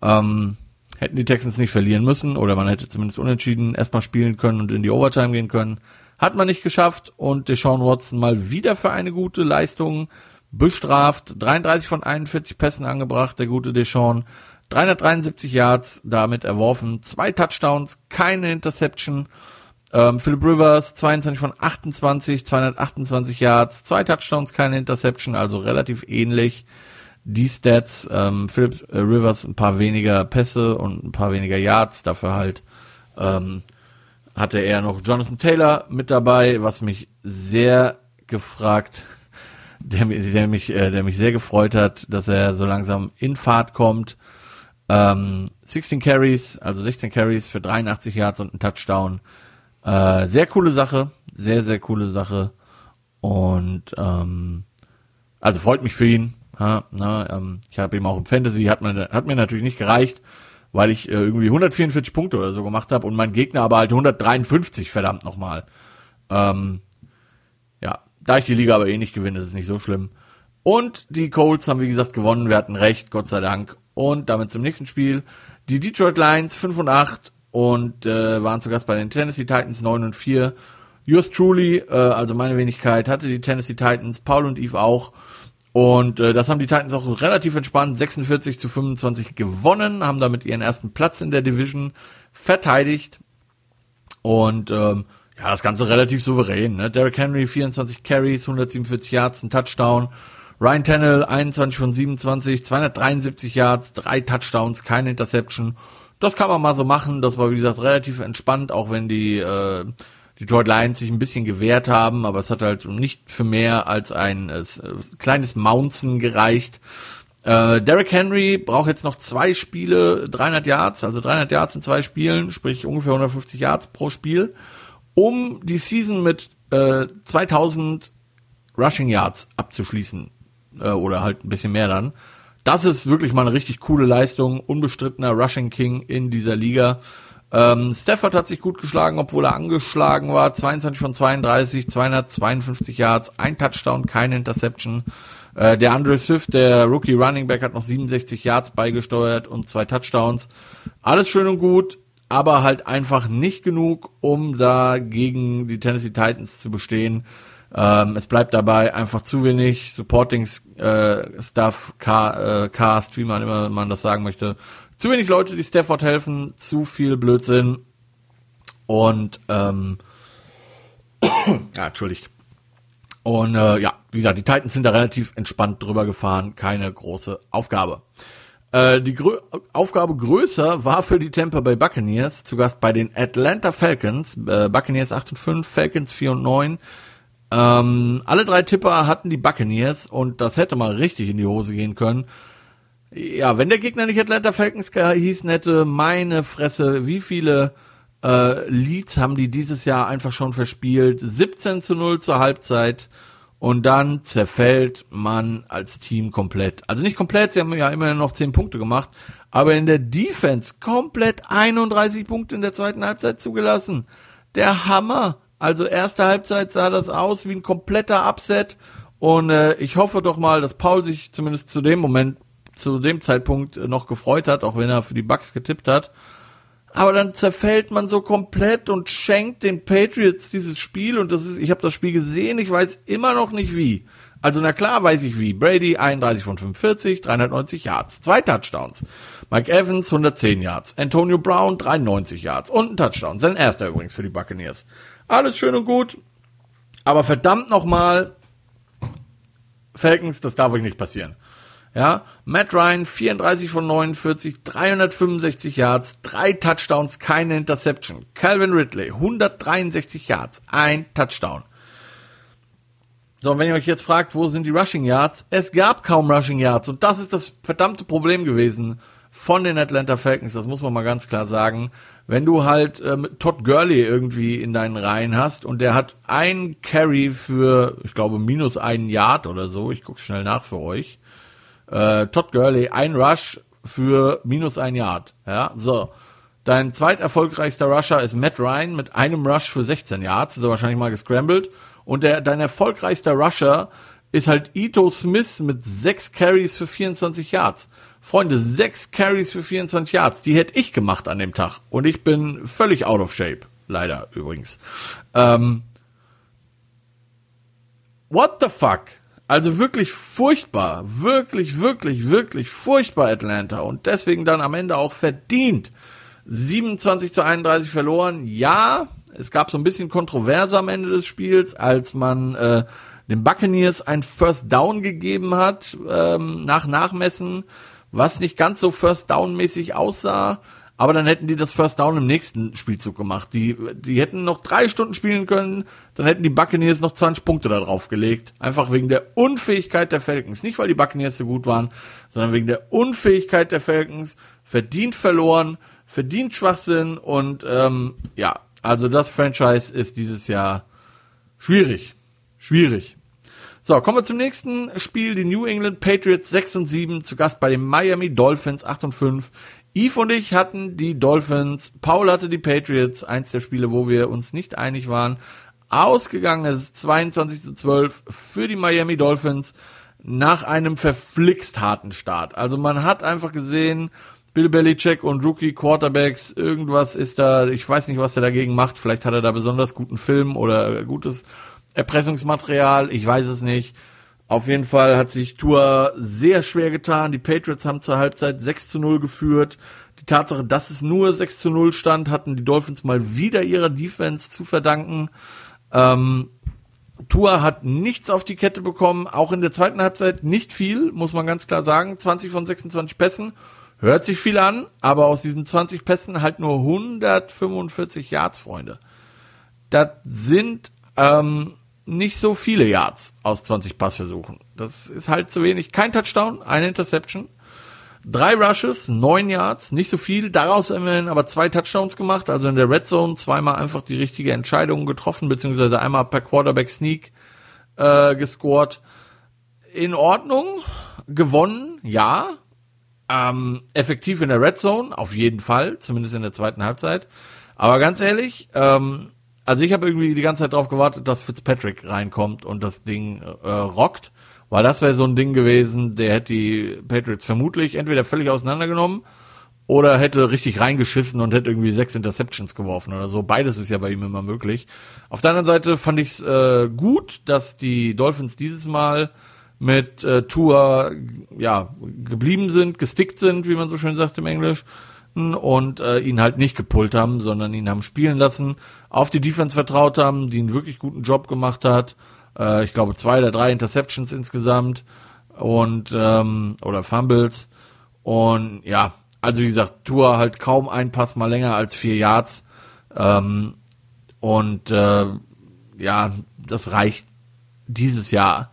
S1: ähm, hätten die Texans nicht verlieren müssen oder man hätte zumindest unentschieden erstmal spielen können und in die Overtime gehen können. Hat man nicht geschafft und Deshaun Watson mal wieder für eine gute Leistung bestraft. 33 von 41 Pässen angebracht, der gute Deshaun. 373 Yards damit erworfen, zwei Touchdowns, keine Interception. Ähm, Philip Rivers 22 von 28, 228 Yards, zwei Touchdowns, keine Interception, also relativ ähnlich. Die Stats, ähm, Philip äh, Rivers ein paar weniger Pässe und ein paar weniger Yards, dafür halt ähm, hatte er noch Jonathan Taylor mit dabei, was mich sehr gefragt der, der mich, äh, der mich sehr gefreut hat, dass er so langsam in Fahrt kommt. Ähm, 16 Carries, also 16 Carries für 83 Yards und ein Touchdown. Äh, sehr coole Sache, sehr, sehr coole Sache. Und ähm, also freut mich für ihn. Ha, na, ähm, ich habe ihm auch im Fantasy, hat, man, hat mir natürlich nicht gereicht, weil ich äh, irgendwie 144 Punkte oder so gemacht habe und mein Gegner aber halt 153, verdammt nochmal. Ähm, da ich die Liga aber eh nicht gewinne, ist es nicht so schlimm. Und die Colts haben wie gesagt gewonnen. Wir hatten recht, Gott sei Dank. Und damit zum nächsten Spiel. Die Detroit Lions 5 und 8 und äh, waren zu Gast bei den Tennessee Titans 9 und 4. Yours truly, äh, also meine Wenigkeit, hatte die Tennessee Titans, Paul und Eve auch. Und äh, das haben die Titans auch relativ entspannt 46 zu 25 gewonnen, haben damit ihren ersten Platz in der Division verteidigt. Und ähm, ja, das Ganze relativ souverän. Ne? Derrick Henry 24 Carries, 147 Yards, ein Touchdown. Ryan Tannehill 21 von 27, 273 Yards, drei Touchdowns, keine Interception. Das kann man mal so machen. Das war wie gesagt relativ entspannt, auch wenn die äh, Detroit Lions sich ein bisschen gewehrt haben, aber es hat halt nicht für mehr als ein äh, kleines Mounzen gereicht. Äh, Derrick Henry braucht jetzt noch zwei Spiele, 300 Yards, also 300 Yards in zwei Spielen, sprich ungefähr 150 Yards pro Spiel um die Season mit äh, 2000 Rushing Yards abzuschließen äh, oder halt ein bisschen mehr dann. Das ist wirklich mal eine richtig coole Leistung, unbestrittener Rushing King in dieser Liga. Ähm, Stafford hat sich gut geschlagen, obwohl er angeschlagen war. 22 von 32, 252 Yards, ein Touchdown, keine Interception. Äh, der Andre Swift, der Rookie Running Back, hat noch 67 Yards beigesteuert und zwei Touchdowns. Alles schön und gut, aber halt einfach nicht genug, um da gegen die Tennessee Titans zu bestehen. Ähm, es bleibt dabei einfach zu wenig Supporting äh, Stuff, Car, äh, Cast, wie man immer man das sagen möchte. Zu wenig Leute, die Stafford helfen, zu viel Blödsinn. Und ähm, ja, entschuldigt. Und äh, ja, wie gesagt, die Titans sind da relativ entspannt drüber gefahren, keine große Aufgabe. Äh, die Grö Aufgabe größer war für die Tampa Bay Buccaneers, zu Gast bei den Atlanta Falcons, äh, Buccaneers 8 und 5, Falcons 4 und 9. Ähm, alle drei Tipper hatten die Buccaneers und das hätte mal richtig in die Hose gehen können. Ja, wenn der Gegner nicht Atlanta Falcons hießen hätte, meine Fresse, wie viele äh, Leads haben die dieses Jahr einfach schon verspielt. 17 zu 0 zur Halbzeit. Und dann zerfällt man als Team komplett. Also nicht komplett, sie haben ja immerhin noch 10 Punkte gemacht, aber in der Defense komplett 31 Punkte in der zweiten Halbzeit zugelassen. Der Hammer. Also erste Halbzeit sah das aus wie ein kompletter Upset. Und äh, ich hoffe doch mal, dass Paul sich zumindest zu dem Moment, zu dem Zeitpunkt noch gefreut hat, auch wenn er für die Bucks getippt hat aber dann zerfällt man so komplett und schenkt den Patriots dieses Spiel und das ist, ich habe das Spiel gesehen, ich weiß immer noch nicht wie. Also na klar weiß ich wie. Brady 31 von 45, 390 Yards, zwei Touchdowns. Mike Evans 110 Yards, Antonio Brown 93 Yards und ein Touchdown. Sein erster übrigens für die Buccaneers. Alles schön und gut, aber verdammt nochmal, Falcons, das darf euch nicht passieren. Ja, Matt Ryan 34 von 49, 365 Yards, drei Touchdowns, keine Interception. Calvin Ridley 163 Yards, ein Touchdown. So, und wenn ihr euch jetzt fragt, wo sind die Rushing Yards? Es gab kaum Rushing Yards und das ist das verdammte Problem gewesen von den Atlanta Falcons, das muss man mal ganz klar sagen. Wenn du halt ähm, Todd Gurley irgendwie in deinen Reihen hast und der hat ein Carry für, ich glaube, minus einen Yard oder so, ich gucke schnell nach für euch, äh, Todd Gurley, ein Rush für minus ein Yard. Ja, so. Dein zweiterfolgreichster Rusher ist Matt Ryan mit einem Rush für 16 Yards, ist er wahrscheinlich mal gescrambled. Und der, dein erfolgreichster Rusher ist halt Ito Smith mit sechs Carries für 24 Yards. Freunde, sechs Carries für 24 Yards, die hätte ich gemacht an dem Tag. Und ich bin völlig out of shape. Leider übrigens. Ähm, what the fuck? Also wirklich furchtbar, wirklich, wirklich, wirklich furchtbar Atlanta und deswegen dann am Ende auch verdient. 27 zu 31 verloren. Ja, es gab so ein bisschen Kontroverse am Ende des Spiels, als man äh, den Buccaneers ein First Down gegeben hat ähm, nach Nachmessen, was nicht ganz so First Down mäßig aussah. Aber dann hätten die das First Down im nächsten Spielzug gemacht. Die, die hätten noch drei Stunden spielen können, dann hätten die Buccaneers noch 20 Punkte da drauf gelegt. Einfach wegen der Unfähigkeit der Falcons. Nicht, weil die Buccaneers so gut waren, sondern wegen der Unfähigkeit der Falcons. Verdient verloren, verdient Schwachsinn und ähm, ja, also das Franchise ist dieses Jahr schwierig. Schwierig. So, kommen wir zum nächsten Spiel. Die New England Patriots 6 und 7 zu Gast bei den Miami Dolphins 8 und 5. Yves und ich hatten die Dolphins, Paul hatte die Patriots, eins der Spiele, wo wir uns nicht einig waren. Ausgegangen ist 22 zu 12 für die Miami Dolphins nach einem verflixt harten Start. Also man hat einfach gesehen, Bill Belichick und Rookie Quarterbacks, irgendwas ist da, ich weiß nicht, was er dagegen macht. Vielleicht hat er da besonders guten Film oder gutes Erpressungsmaterial, ich weiß es nicht. Auf jeden Fall hat sich Tour sehr schwer getan. Die Patriots haben zur Halbzeit 6 zu 0 geführt. Die Tatsache, dass es nur 6 zu 0 stand, hatten die Dolphins mal wieder ihrer Defense zu verdanken. Ähm, Tour hat nichts auf die Kette bekommen, auch in der zweiten Halbzeit nicht viel, muss man ganz klar sagen. 20 von 26 Pässen. Hört sich viel an, aber aus diesen 20 Pässen halt nur 145 Yards, Freunde. Das sind ähm, nicht so viele Yards aus 20 Passversuchen. Das ist halt zu wenig. Kein Touchdown, eine Interception. Drei Rushes, neun Yards, nicht so viel. Daraus immerhin aber zwei Touchdowns gemacht. Also in der Red Zone zweimal einfach die richtige Entscheidung getroffen, beziehungsweise einmal per Quarterback Sneak äh, gescored. In Ordnung, gewonnen, ja. Ähm, effektiv in der Red Zone, auf jeden Fall, zumindest in der zweiten Halbzeit. Aber ganz ehrlich, ähm, also ich habe irgendwie die ganze Zeit darauf gewartet, dass Fitzpatrick reinkommt und das Ding äh, rockt, Weil das wäre so ein Ding gewesen, der hätte die Patriots vermutlich entweder völlig auseinandergenommen oder hätte richtig reingeschissen und hätte irgendwie sechs Interceptions geworfen oder so. Beides ist ja bei ihm immer möglich. Auf der anderen Seite fand ich es äh, gut, dass die Dolphins dieses Mal mit äh, Tour ja geblieben sind, gestickt sind, wie man so schön sagt im Englisch und äh, ihn halt nicht gepullt haben, sondern ihn haben spielen lassen, auf die Defense vertraut haben, die einen wirklich guten Job gemacht hat. Äh, ich glaube zwei oder drei Interceptions insgesamt und ähm, oder Fumbles und ja, also wie gesagt, Tour halt kaum ein Pass mal länger als vier Yards ähm, und äh, ja, das reicht dieses Jahr.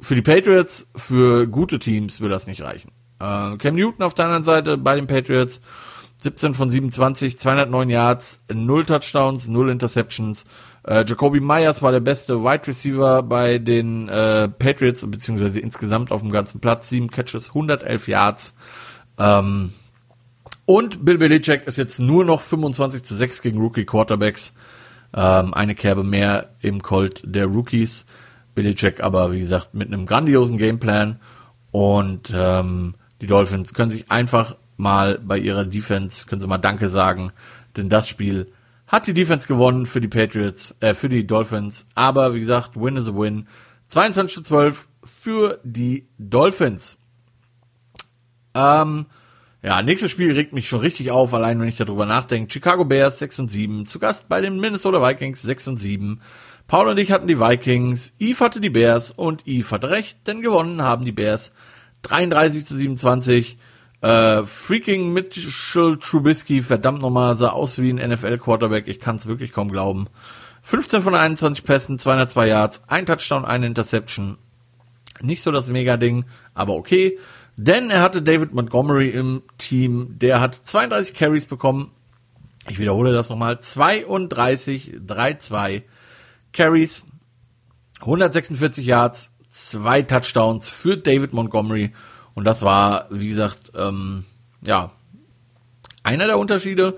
S1: Für die Patriots, für gute Teams will das nicht reichen. Äh, Cam Newton auf der anderen Seite bei den Patriots 17 von 27, 209 Yards, 0 Touchdowns, 0 Interceptions. Äh, Jacoby Myers war der beste Wide Receiver bei den äh, Patriots, beziehungsweise insgesamt auf dem ganzen Platz. 7 Catches, 111 Yards. Ähm, und Bill Belichick ist jetzt nur noch 25 zu 6 gegen Rookie Quarterbacks. Ähm, eine Kerbe mehr im Colt der Rookies. Belichick aber, wie gesagt, mit einem grandiosen Gameplan. Und ähm, die Dolphins können sich einfach mal bei ihrer Defense, können sie mal Danke sagen, denn das Spiel hat die Defense gewonnen für die Patriots, äh, für die Dolphins. Aber wie gesagt, Win is a Win. 22 zu 12 für die Dolphins. Ähm, ja, nächstes Spiel regt mich schon richtig auf, allein wenn ich darüber nachdenke. Chicago Bears 6 und 7, zu Gast bei den Minnesota Vikings 6 und 7. Paul und ich hatten die Vikings, Eve hatte die Bears und Eve hatte recht, denn gewonnen haben die Bears 33 zu 27. Äh, freaking Mitchell Trubisky, verdammt nochmal, sah aus wie ein NFL-Quarterback. Ich kann es wirklich kaum glauben. 15 von 21 Pässen, 202 Yards, ein Touchdown, eine Interception. Nicht so das Mega-Ding, aber okay. Denn er hatte David Montgomery im Team. Der hat 32 Carries bekommen. Ich wiederhole das nochmal. 32, 3-2 Carries, 146 Yards, zwei Touchdowns für David Montgomery und das war, wie gesagt, ähm, ja, einer der Unterschiede.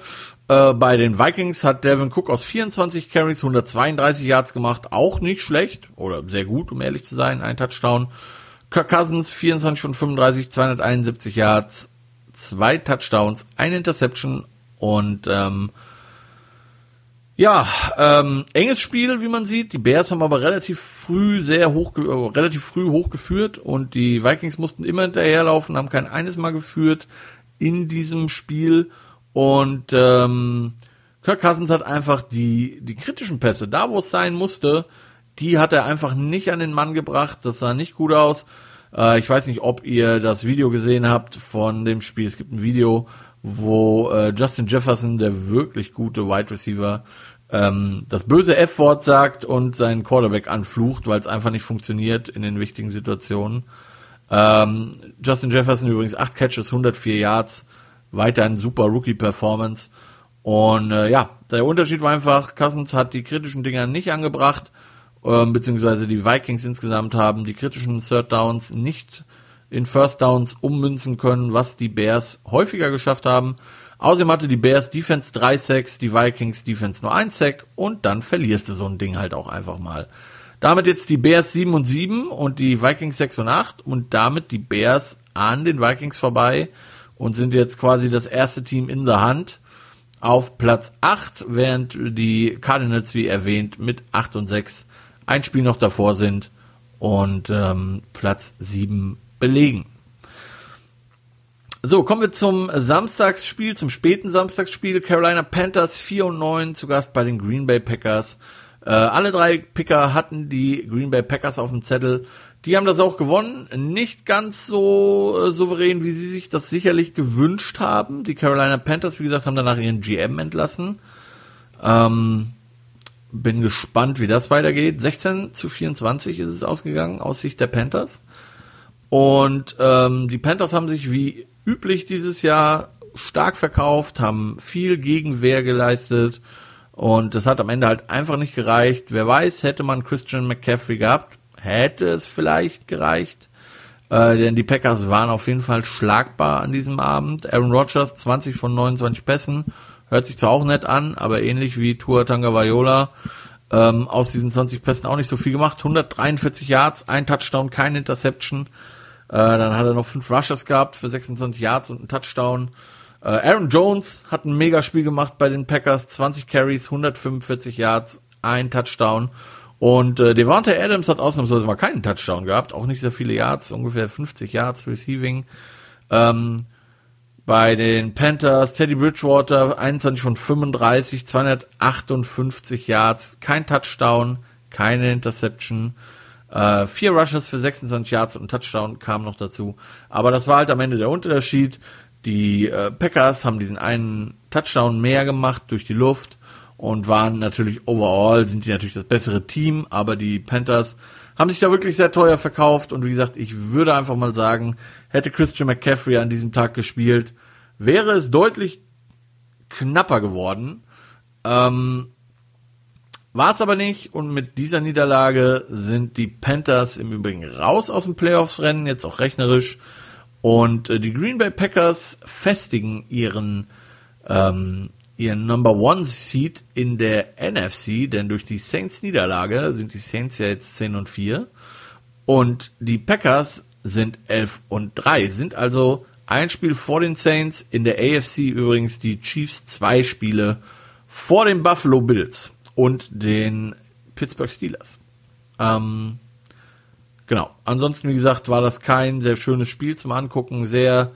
S1: Äh, bei den Vikings hat Devin Cook aus 24 Carries 132 Yards gemacht. Auch nicht schlecht oder sehr gut, um ehrlich zu sein. Ein Touchdown. Kirk Cousins 24 von 35, 271 Yards, zwei Touchdowns, eine Interception und ähm, ja, ähm, enges Spiel, wie man sieht. Die Bears haben aber relativ früh sehr hoch, äh, relativ früh hochgeführt und die Vikings mussten immer hinterherlaufen, haben kein eines Mal geführt in diesem Spiel und ähm, Kirk Cousins hat einfach die die kritischen Pässe, da wo es sein musste, die hat er einfach nicht an den Mann gebracht. Das sah nicht gut aus. Äh, ich weiß nicht, ob ihr das Video gesehen habt von dem Spiel. Es gibt ein Video, wo äh, Justin Jefferson, der wirklich gute Wide Receiver, ähm, das böse F-Wort sagt und seinen Quarterback anflucht, weil es einfach nicht funktioniert in den wichtigen Situationen. Ähm, Justin Jefferson übrigens 8 Catches, 104 Yards, weiter ein super Rookie-Performance. Und äh, ja, der Unterschied war einfach, Cousins hat die kritischen Dinger nicht angebracht, ähm, beziehungsweise die Vikings insgesamt haben die kritischen Third Downs nicht in First Downs ummünzen können, was die Bears häufiger geschafft haben. Außerdem hatte die Bears Defense 3 Sacks, die Vikings Defense nur 1 Sack und dann verlierst du so ein Ding halt auch einfach mal. Damit jetzt die Bears 7 und 7 und die Vikings 6 und 8 und damit die Bears an den Vikings vorbei und sind jetzt quasi das erste Team in der Hand auf Platz 8, während die Cardinals, wie erwähnt, mit 8 und 6 ein Spiel noch davor sind und ähm, Platz 7 belegen. So, kommen wir zum Samstagsspiel, zum späten Samstagsspiel. Carolina Panthers 4 und 9 zu Gast bei den Green Bay Packers. Äh, alle drei Picker hatten die Green Bay Packers auf dem Zettel. Die haben das auch gewonnen. Nicht ganz so äh, souverän, wie sie sich das sicherlich gewünscht haben. Die Carolina Panthers, wie gesagt, haben danach ihren GM entlassen. Ähm, bin gespannt, wie das weitergeht. 16 zu 24 ist es ausgegangen aus Sicht der Panthers. Und ähm, die Panthers haben sich wie üblich dieses Jahr stark verkauft, haben viel Gegenwehr geleistet und das hat am Ende halt einfach nicht gereicht. Wer weiß, hätte man Christian McCaffrey gehabt, hätte es vielleicht gereicht. Äh, denn die Packers waren auf jeden Fall schlagbar an diesem Abend. Aaron Rodgers 20 von 29 Pässen, hört sich zwar auch nett an, aber ähnlich wie Tua Tagovailoa Ähm, aus diesen 20 Pässen auch nicht so viel gemacht. 143 Yards, ein Touchdown, keine Interception. Äh, dann hat er noch fünf Rushes gehabt für 26 Yards und einen Touchdown. Äh, Aaron Jones hat ein Megaspiel gemacht bei den Packers. 20 Carries, 145 Yards, ein Touchdown. Und äh, Devante Adams hat ausnahmsweise mal keinen Touchdown gehabt, auch nicht sehr viele Yards, ungefähr 50 Yards Receiving. Ähm, bei den Panthers, Teddy Bridgewater, 21 von 35, 258 Yards, kein Touchdown, keine Interception. Äh, vier Rushes für 26 Yards und ein Touchdown kam noch dazu. Aber das war halt am Ende der Unterschied. Die äh, Packers haben diesen einen Touchdown mehr gemacht durch die Luft und waren natürlich overall, sind die natürlich das bessere Team, aber die Panthers haben sich da wirklich sehr teuer verkauft und wie gesagt, ich würde einfach mal sagen, hätte Christian McCaffrey an diesem Tag gespielt, wäre es deutlich knapper geworden. Ähm, war es aber nicht und mit dieser Niederlage sind die Panthers im Übrigen raus aus dem Playoffs-Rennen, jetzt auch rechnerisch. Und äh, die Green Bay Packers festigen ihren ähm, ihren Number One Seed in der NFC, denn durch die Saints Niederlage sind die Saints ja jetzt 10 und 4 und die Packers sind 11 und 3, sind also ein Spiel vor den Saints, in der AFC übrigens die Chiefs zwei Spiele vor den Buffalo Bills und den Pittsburgh Steelers. Ähm, genau. Ansonsten, wie gesagt, war das kein sehr schönes Spiel zum Angucken, sehr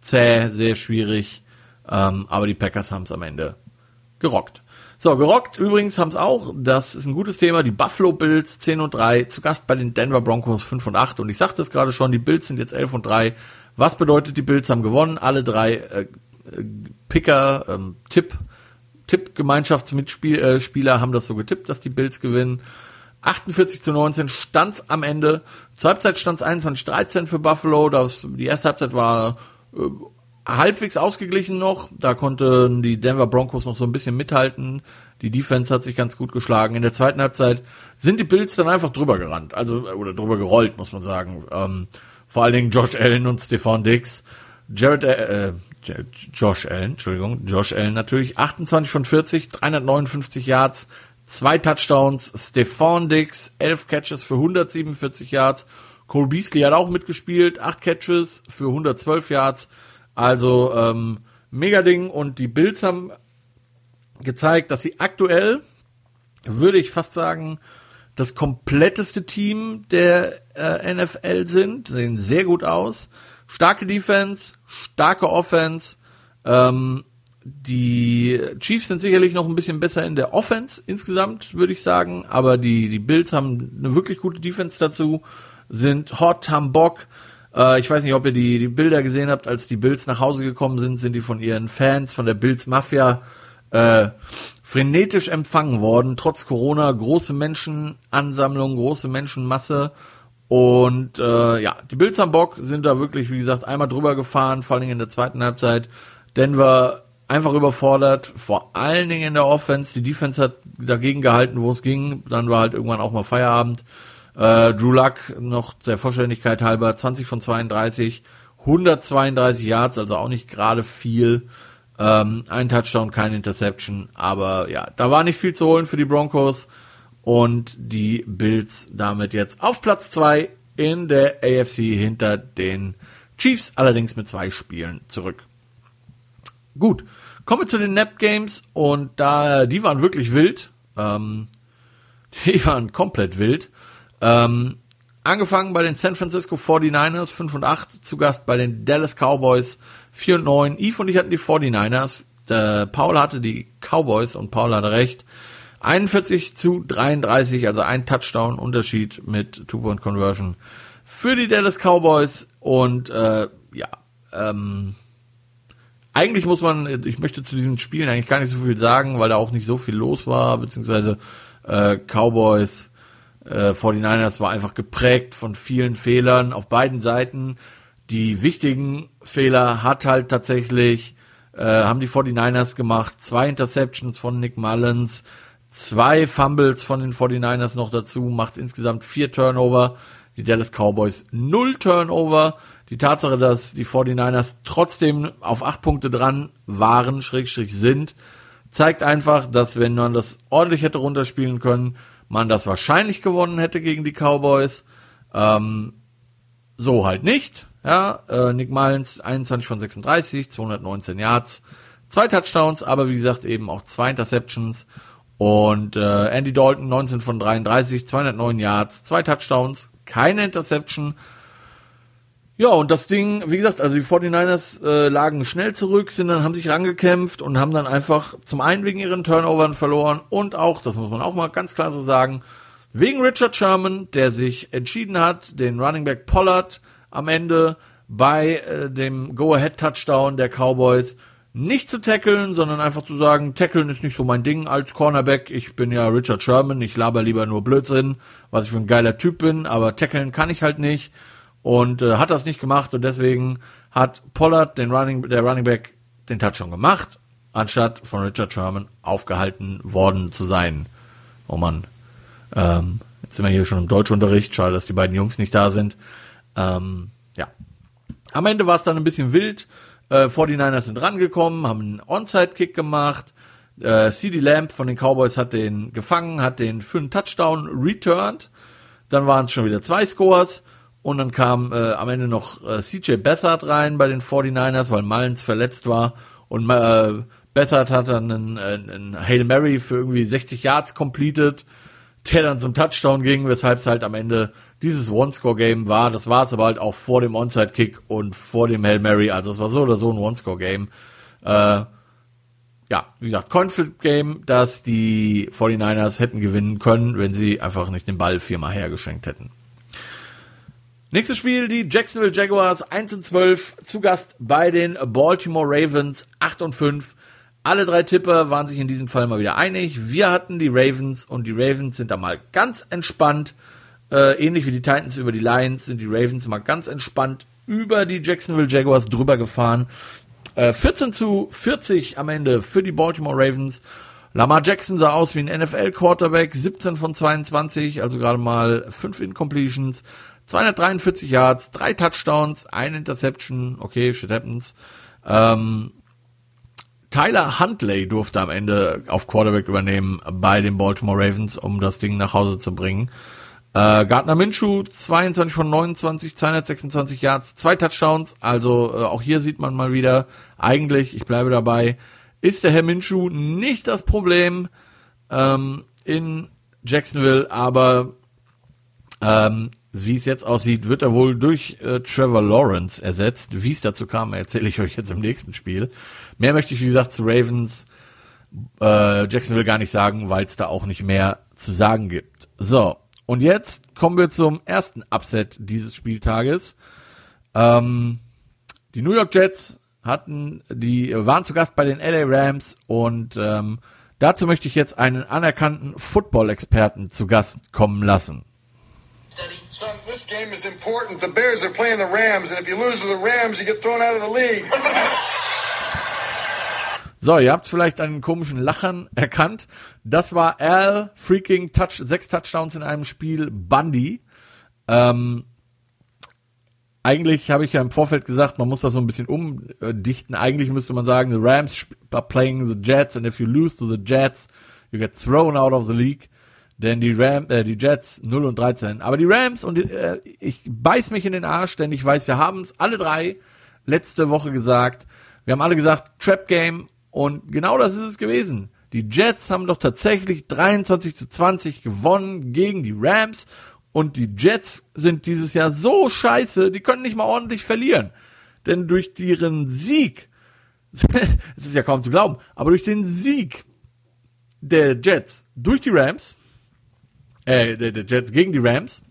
S1: zäh, sehr schwierig. Ähm, aber die Packers haben es am Ende gerockt. So, gerockt übrigens haben es auch, das ist ein gutes Thema, die Buffalo Bills 10 und 3, zu Gast bei den Denver Broncos 5 und 8. Und ich sagte es gerade schon, die Bills sind jetzt 11 und 3. Was bedeutet, die Bills haben gewonnen? Alle drei äh, äh, Picker, ähm, Tipp, Tipp-Gemeinschaftsmitspieler äh, haben das so getippt, dass die Bills gewinnen. 48 zu 19 stand's am Ende. Zur Halbzeit stand's 21-13 für Buffalo. Das, die erste Halbzeit war äh, halbwegs ausgeglichen noch. Da konnten die Denver Broncos noch so ein bisschen mithalten. Die Defense hat sich ganz gut geschlagen. In der zweiten Halbzeit sind die Bills dann einfach drüber gerannt. Also, oder drüber gerollt, muss man sagen. Ähm, vor allen Dingen Josh Allen und Stefan Dix. Jared, äh, Josh Allen, Entschuldigung, Josh Allen natürlich, 28 von 40, 359 Yards, zwei Touchdowns, Stefan Dix, 11 Catches für 147 Yards, Cole Beasley hat auch mitgespielt, 8 Catches für 112 Yards, also ähm, mega Ding. Und die Bills haben gezeigt, dass sie aktuell, würde ich fast sagen, das kompletteste Team der äh, NFL sind, sehen sehr gut aus. Starke Defense, starke Offense. Ähm, die Chiefs sind sicherlich noch ein bisschen besser in der Offense insgesamt, würde ich sagen. Aber die, die Bills haben eine wirklich gute Defense dazu, sind hot, haben Bock. Äh, ich weiß nicht, ob ihr die, die Bilder gesehen habt, als die Bills nach Hause gekommen sind, sind die von ihren Fans, von der Bills Mafia, äh, frenetisch empfangen worden, trotz Corona, große Menschenansammlung, große Menschenmasse. Und äh, ja, die Bills am Bock sind da wirklich, wie gesagt, einmal drüber gefahren, vor allen Dingen in der zweiten Halbzeit. Denver einfach überfordert, vor allen Dingen in der Offense. Die Defense hat dagegen gehalten, wo es ging. Dann war halt irgendwann auch mal Feierabend. Äh, Drew Luck noch der Vollständigkeit halber 20 von 32, 132 Yards, also auch nicht gerade viel. Ähm, ein Touchdown, keine Interception, aber ja, da war nicht viel zu holen für die Broncos und die Bills damit jetzt auf Platz zwei in der AFC hinter den Chiefs, allerdings mit zwei Spielen zurück. Gut, kommen wir zu den Nap Games und da die waren wirklich wild. Ähm, die waren komplett wild. Ähm, angefangen bei den San Francisco 49ers 5 und 8, zu Gast bei den Dallas Cowboys 4 und 9. Eve und ich hatten die 49ers. Der Paul hatte die Cowboys und Paul hatte recht. 41 zu 33, also ein Touchdown-Unterschied mit Two-Point-Conversion für die Dallas Cowboys. Und äh, ja, ähm, eigentlich muss man, ich möchte zu diesen Spielen eigentlich gar nicht so viel sagen, weil da auch nicht so viel los war, beziehungsweise äh, Cowboys äh, 49ers war einfach geprägt von vielen Fehlern auf beiden Seiten. Die wichtigen Fehler hat halt tatsächlich, äh, haben die 49ers gemacht. Zwei Interceptions von Nick Mullins, zwei Fumbles von den 49ers noch dazu, macht insgesamt vier Turnover. Die Dallas Cowboys null Turnover. Die Tatsache, dass die 49ers trotzdem auf acht Punkte dran waren, Schrägstrich sind, zeigt einfach, dass wenn man das ordentlich hätte runterspielen können, man das wahrscheinlich gewonnen hätte gegen die Cowboys. Ähm, so halt nicht. Ja, äh, Nick Mullins 21 von 36, 219 Yards, zwei Touchdowns, aber wie gesagt eben auch zwei Interceptions. Und äh, Andy Dalton 19 von 33, 209 Yards, zwei Touchdowns, keine Interception. Ja, und das Ding, wie gesagt, also die 49ers äh, lagen schnell zurück, sind dann, haben sich rangekämpft und haben dann einfach zum einen wegen ihren Turnovern verloren und auch, das muss man auch mal ganz klar so sagen, wegen Richard Sherman, der sich entschieden hat, den Running Back Pollard am Ende bei äh, dem Go-Ahead-Touchdown der Cowboys nicht zu tackeln, sondern einfach zu sagen, tackeln ist nicht so mein Ding als Cornerback. Ich bin ja Richard Sherman, ich laber lieber nur Blödsinn, was ich für ein geiler Typ bin, aber tackeln kann ich halt nicht und äh, hat das nicht gemacht und deswegen hat Pollard, den Running, der Running Back, den Touchdown gemacht, anstatt von Richard Sherman aufgehalten worden zu sein. Oh Mann. Ähm, jetzt sind wir hier schon im Deutschunterricht. Schade, dass die beiden Jungs nicht da sind. Ähm, ja. Am Ende war es dann ein bisschen wild. Äh, 49ers sind rangekommen, haben einen Onside-Kick gemacht. Äh, CD Lamb von den Cowboys hat den gefangen, hat den für einen Touchdown returned. Dann waren es schon wieder zwei Scores. Und dann kam äh, am Ende noch äh, CJ Bessard rein bei den 49ers, weil Mullins verletzt war. Und äh, Bessard hat dann einen, einen Hail Mary für irgendwie 60 Yards completed, der dann zum Touchdown ging, weshalb es halt am Ende dieses One-Score-Game war. Das war es aber halt auch vor dem Onside-Kick und vor dem Hail Mary. Also es war so oder so ein One-Score-Game. Äh, ja, wie gesagt, Coinflip-Game, dass die 49ers hätten gewinnen können, wenn sie einfach nicht den Ball viermal hergeschenkt hätten. Nächstes Spiel, die Jacksonville Jaguars 1 und 12, zu Gast bei den Baltimore Ravens 8 und 5. Alle drei Tipper waren sich in diesem Fall mal wieder einig. Wir hatten die Ravens und die Ravens sind da mal ganz entspannt äh, ähnlich wie die Titans über die Lions sind die Ravens mal ganz entspannt über die Jacksonville Jaguars drüber gefahren. Äh, 14 zu 40 am Ende für die Baltimore Ravens. Lamar Jackson sah aus wie ein NFL-Quarterback, 17 von 22, also gerade mal 5 Incompletions, 243 Yards, 3 Touchdowns, 1 Interception, okay, shit happens. Ähm, Tyler Huntley durfte am Ende auf Quarterback übernehmen bei den Baltimore Ravens, um das Ding nach Hause zu bringen. Äh, Gardner Minshew, 22 von 29, 226 Yards, zwei Touchdowns. Also äh, auch hier sieht man mal wieder, eigentlich, ich bleibe dabei, ist der Herr Minshew nicht das Problem ähm, in Jacksonville, aber ähm, wie es jetzt aussieht, wird er wohl durch äh, Trevor Lawrence ersetzt. Wie es dazu kam, erzähle ich euch jetzt im nächsten Spiel. Mehr möchte ich, wie gesagt, zu Ravens äh, Jacksonville gar nicht sagen, weil es da auch nicht mehr zu sagen gibt. So, und jetzt kommen wir zum ersten Upset dieses Spieltages. Ähm, die New York Jets hatten, die waren zu Gast bei den LA Rams und ähm, dazu möchte ich jetzt einen anerkannten Football-Experten zu Gast kommen lassen. Son, this game is important. The Bears are playing the Rams, and if you lose to the Rams, you get thrown out of the league. So, ihr habt vielleicht einen komischen Lachern erkannt. Das war Al freaking Touch, sechs Touchdowns in einem Spiel Bundy. Ähm, eigentlich habe ich ja im Vorfeld gesagt, man muss das so ein bisschen umdichten. Eigentlich müsste man sagen, the Rams are playing the Jets and if you lose to the Jets, you get thrown out of the league. Denn die Ram, äh, die Jets 0 und 13. Aber die Rams und äh, ich beiß mich in den Arsch, denn ich weiß, wir haben es alle drei letzte Woche gesagt. Wir haben alle gesagt, Trap Game und genau das ist es gewesen. Die Jets haben doch tatsächlich 23 zu 20 gewonnen gegen die Rams. Und die Jets sind dieses Jahr so scheiße, die können nicht mal ordentlich verlieren. Denn durch ihren Sieg, es ist ja kaum zu glauben, aber durch den Sieg der Jets durch die Rams, äh, der, der Jets gegen die Rams,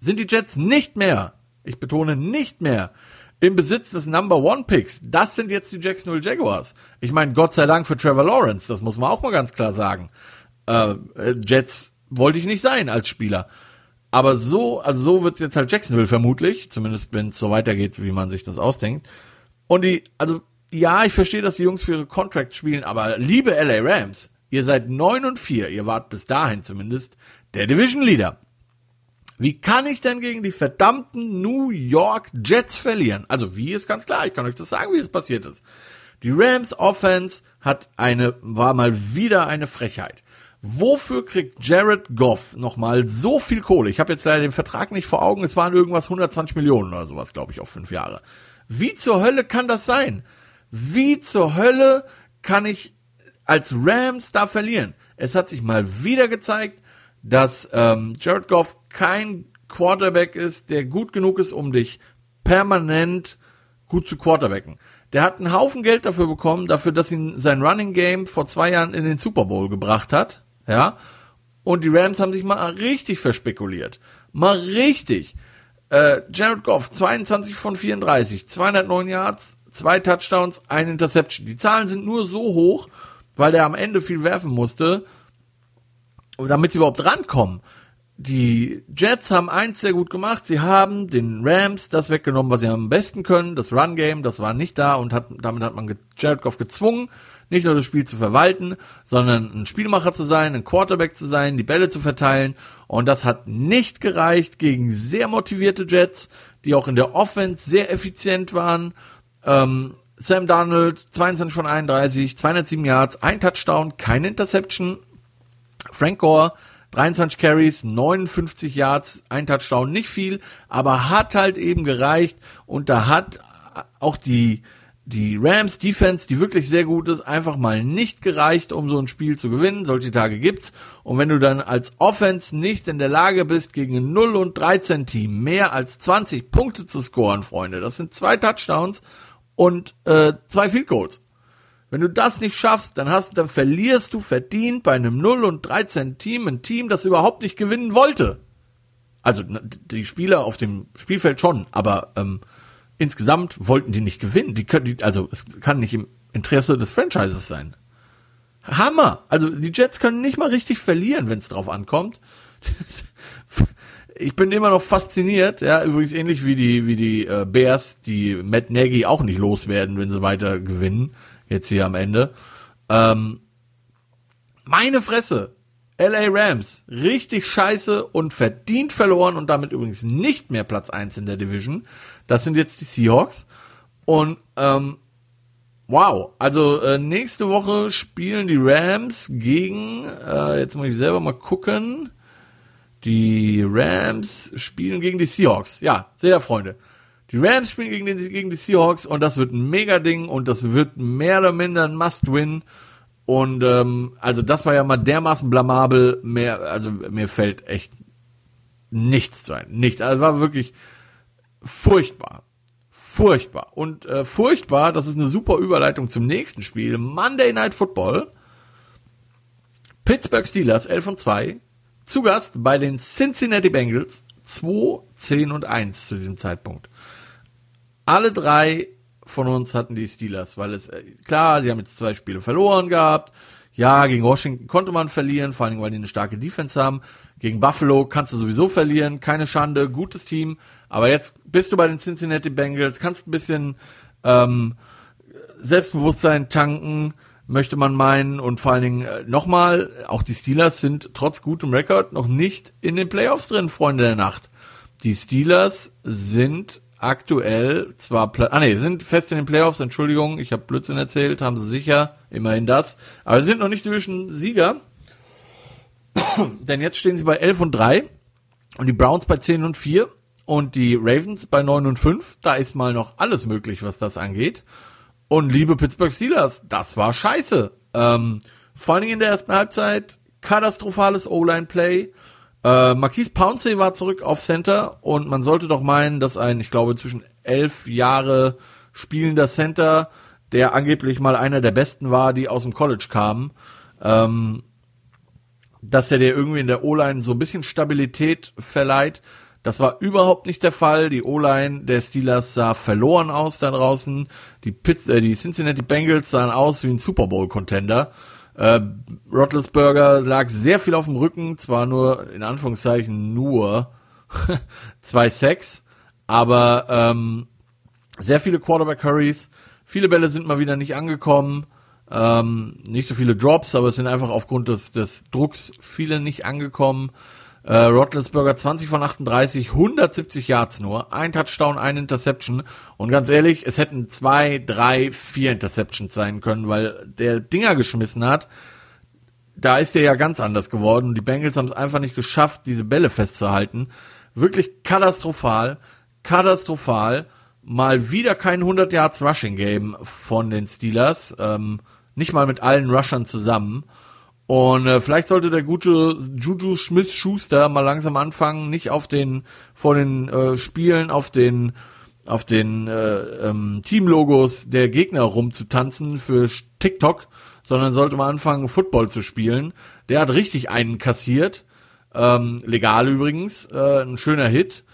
S1: sind die Jets nicht mehr, ich betone nicht mehr, im Besitz des Number One Picks. Das sind jetzt die Jacksonville Jaguars. Ich meine, Gott sei Dank für Trevor Lawrence, das muss man auch mal ganz klar sagen. Äh, äh Jets wollte ich nicht sein als Spieler. Aber so, also so wird jetzt halt Jacksonville vermutlich, zumindest wenn es so weitergeht, wie man sich das ausdenkt. Und die, also ja, ich verstehe, dass die Jungs für ihre Contracts spielen, aber liebe LA Rams, ihr seid neun und vier, ihr wart bis dahin zumindest der Division Leader. Wie kann ich denn gegen die verdammten New York Jets verlieren? Also wie ist ganz klar, ich kann euch das sagen, wie es passiert ist. Die Rams Offense hat eine, war mal wieder eine Frechheit. Wofür kriegt Jared Goff nochmal so viel Kohle? Ich habe jetzt leider den Vertrag nicht vor Augen. Es waren irgendwas 120 Millionen oder sowas, glaube ich, auf fünf Jahre. Wie zur Hölle kann das sein? Wie zur Hölle kann ich als Rams da verlieren? Es hat sich mal wieder gezeigt, dass ähm, Jared Goff kein Quarterback ist, der gut genug ist, um dich permanent gut zu quarterbacken. Der hat einen Haufen Geld dafür bekommen, dafür, dass ihn sein Running Game vor zwei Jahren in den Super Bowl gebracht hat. Ja. Und die Rams haben sich mal richtig verspekuliert. Mal richtig. Äh, Jared Goff, 22 von 34, 209 Yards, zwei Touchdowns, ein Interception. Die Zahlen sind nur so hoch, weil der am Ende viel werfen musste, damit sie überhaupt rankommen die Jets haben eins sehr gut gemacht. Sie haben den Rams das weggenommen, was sie am besten können. Das Run Game, das war nicht da und hat, damit hat man Jared Goff gezwungen, nicht nur das Spiel zu verwalten, sondern ein Spielmacher zu sein, ein Quarterback zu sein, die Bälle zu verteilen. Und das hat nicht gereicht gegen sehr motivierte Jets, die auch in der Offense sehr effizient waren. Ähm, Sam Donald, 22 von 31, 207 Yards, ein Touchdown, keine Interception. Frank Gore, 23 Carries, 59 Yards, ein Touchdown, nicht viel, aber hat halt eben gereicht und da hat auch die die Rams Defense, die wirklich sehr gut ist, einfach mal nicht gereicht, um so ein Spiel zu gewinnen. Solche Tage gibt's. Und wenn du dann als Offense nicht in der Lage bist, gegen ein 0 und 13 Team mehr als 20 Punkte zu scoren, Freunde, das sind zwei Touchdowns und äh, zwei Field Goals. Wenn du das nicht schaffst, dann hast, dann verlierst du verdient bei einem 0 und 13 Team, ein Team, das überhaupt nicht gewinnen wollte. Also die Spieler auf dem Spielfeld schon, aber ähm, insgesamt wollten die nicht gewinnen. Die können, die, also es kann nicht im Interesse des Franchises sein. Hammer! Also die Jets können nicht mal richtig verlieren, wenn es drauf ankommt. ich bin immer noch fasziniert, ja, übrigens ähnlich wie die wie die äh, Bears, die Matt Nagy auch nicht loswerden, wenn sie weiter gewinnen jetzt hier am Ende. Ähm, meine Fresse. LA Rams, richtig scheiße und verdient verloren und damit übrigens nicht mehr Platz eins in der Division. Das sind jetzt die Seahawks. Und ähm, wow, also äh, nächste Woche spielen die Rams gegen, äh, jetzt muss ich selber mal gucken. Die Rams spielen gegen die Seahawks. Ja, sehr Freunde. Die Rams spielen gegen, den, gegen die Seahawks und das wird ein Mega-Ding und das wird mehr oder minder ein Must-Win. Und ähm, also das war ja mal dermaßen blamabel. Mehr, also mir fällt echt nichts zu ein. Nichts. Also war wirklich furchtbar. Furchtbar. Und äh, furchtbar, das ist eine super Überleitung zum nächsten Spiel. Monday Night Football. Pittsburgh Steelers 11 und 2. Zu Gast bei den Cincinnati Bengals 2, 10 und 1 zu diesem Zeitpunkt alle drei von uns hatten die Steelers, weil es, äh, klar, sie haben jetzt zwei Spiele verloren gehabt. Ja, gegen Washington konnte man verlieren, vor allem, weil die eine starke Defense haben. Gegen Buffalo kannst du sowieso verlieren, keine Schande, gutes Team. Aber jetzt bist du bei den Cincinnati Bengals, kannst ein bisschen ähm, Selbstbewusstsein tanken, möchte man meinen. Und vor allen Dingen äh, nochmal, auch die Steelers sind trotz gutem Rekord noch nicht in den Playoffs drin, Freunde der Nacht. Die Steelers sind aktuell zwar, ah nee, sind fest in den Playoffs, Entschuldigung, ich habe Blödsinn erzählt, haben sie sicher, immerhin das, aber sind noch nicht Division-Sieger, denn jetzt stehen sie bei 11 und 3 und die Browns bei 10 und 4 und die Ravens bei 9 und 5, da ist mal noch alles möglich, was das angeht. Und liebe Pittsburgh Steelers, das war scheiße. Ähm, vor allen Dingen in der ersten Halbzeit, katastrophales O-Line-Play, äh, Marquise Pouncey war zurück auf Center und man sollte doch meinen, dass ein, ich glaube, zwischen elf Jahre spielender Center, der angeblich mal einer der besten war, die aus dem College kamen, ähm, dass der dir irgendwie in der O-Line so ein bisschen Stabilität verleiht. Das war überhaupt nicht der Fall. Die O-Line der Steelers sah verloren aus da draußen. Die, Pitts, äh, die Cincinnati Bengals sahen aus wie ein Super Bowl Contender. Äh, Roethlisberger lag sehr viel auf dem Rücken, zwar nur, in Anführungszeichen, nur zwei Sacks, aber ähm, sehr viele Quarterback-Hurries, viele Bälle sind mal wieder nicht angekommen, ähm, nicht so viele Drops, aber es sind einfach aufgrund des, des Drucks viele nicht angekommen. Äh, Roethlisberger 20 von 38, 170 Yards nur, ein Touchdown, ein Interception. Und ganz ehrlich, es hätten zwei, drei, vier Interceptions sein können, weil der Dinger geschmissen hat. Da ist der ja ganz anders geworden. Die Bengals haben es einfach nicht geschafft, diese Bälle festzuhalten. Wirklich katastrophal, katastrophal. Mal wieder kein 100 Yards Rushing Game von den Steelers. Ähm, nicht mal mit allen Rushern zusammen. Und äh, vielleicht sollte der gute Juju Smith Schuster mal langsam anfangen, nicht auf den vor den äh, Spielen auf den auf den äh, ähm, Teamlogos der Gegner rumzutanzen für TikTok, sondern sollte mal anfangen Football zu spielen. Der hat richtig einen kassiert, ähm, legal übrigens, äh, ein schöner Hit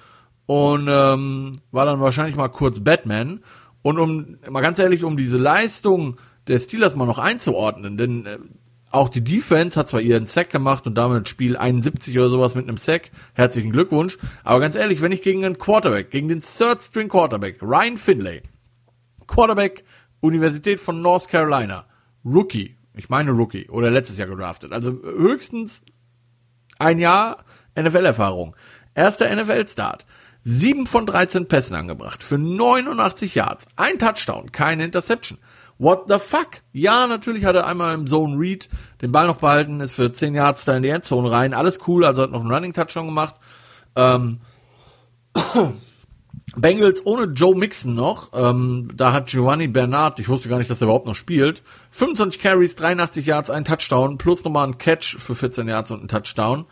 S1: und ähm, war dann wahrscheinlich mal kurz Batman. Und um mal ganz ehrlich, um diese Leistung der Steelers mal noch einzuordnen, denn äh, auch die Defense hat zwar ihren Sack gemacht und damit Spiel 71 oder sowas mit einem Sack. Herzlichen Glückwunsch. Aber ganz ehrlich, wenn ich gegen einen Quarterback, gegen den Third String Quarterback, Ryan Finlay, Quarterback, Universität von North Carolina, Rookie, ich meine Rookie, oder letztes Jahr gedraftet, also höchstens ein Jahr NFL-Erfahrung. Erster NFL-Start. Sieben von 13 Pässen angebracht für 89 Yards, ein Touchdown, keine Interception. What the fuck? Ja, natürlich hat er einmal im Zone Read den Ball noch behalten, ist für 10 Yards da in die Endzone rein. Alles cool, also hat noch einen Running Touchdown gemacht. Ähm, Bengals ohne Joe Mixon noch. Ähm, da hat Giovanni Bernard, ich wusste gar nicht, dass er überhaupt noch spielt. 25 Carries, 83 Yards, ein Touchdown, plus nochmal ein Catch für 14 Yards und ein Touchdown.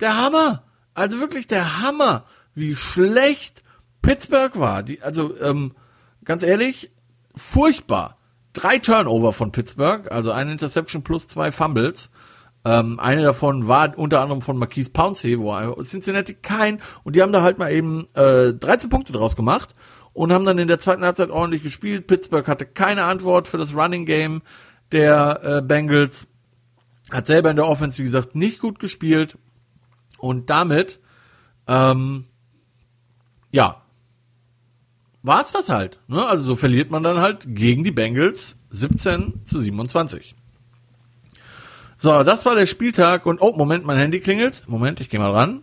S1: Der Hammer! Also wirklich der Hammer, wie schlecht Pittsburgh war. Die, also, ähm, ganz ehrlich, furchtbar. Drei Turnover von Pittsburgh, also eine Interception plus zwei Fumbles. Ähm, eine davon war unter anderem von Marquise Pouncey, wo Cincinnati kein, und die haben da halt mal eben äh, 13 Punkte draus gemacht und haben dann in der zweiten Halbzeit ordentlich gespielt. Pittsburgh hatte keine Antwort für das Running Game der äh, Bengals, hat selber in der Offense, wie gesagt, nicht gut gespielt und damit, ähm, ja, war es das halt. Ne? Also so verliert man dann halt gegen die Bengals 17 zu 27. So, das war der Spieltag und oh, Moment, mein Handy klingelt. Moment, ich gehe mal ran.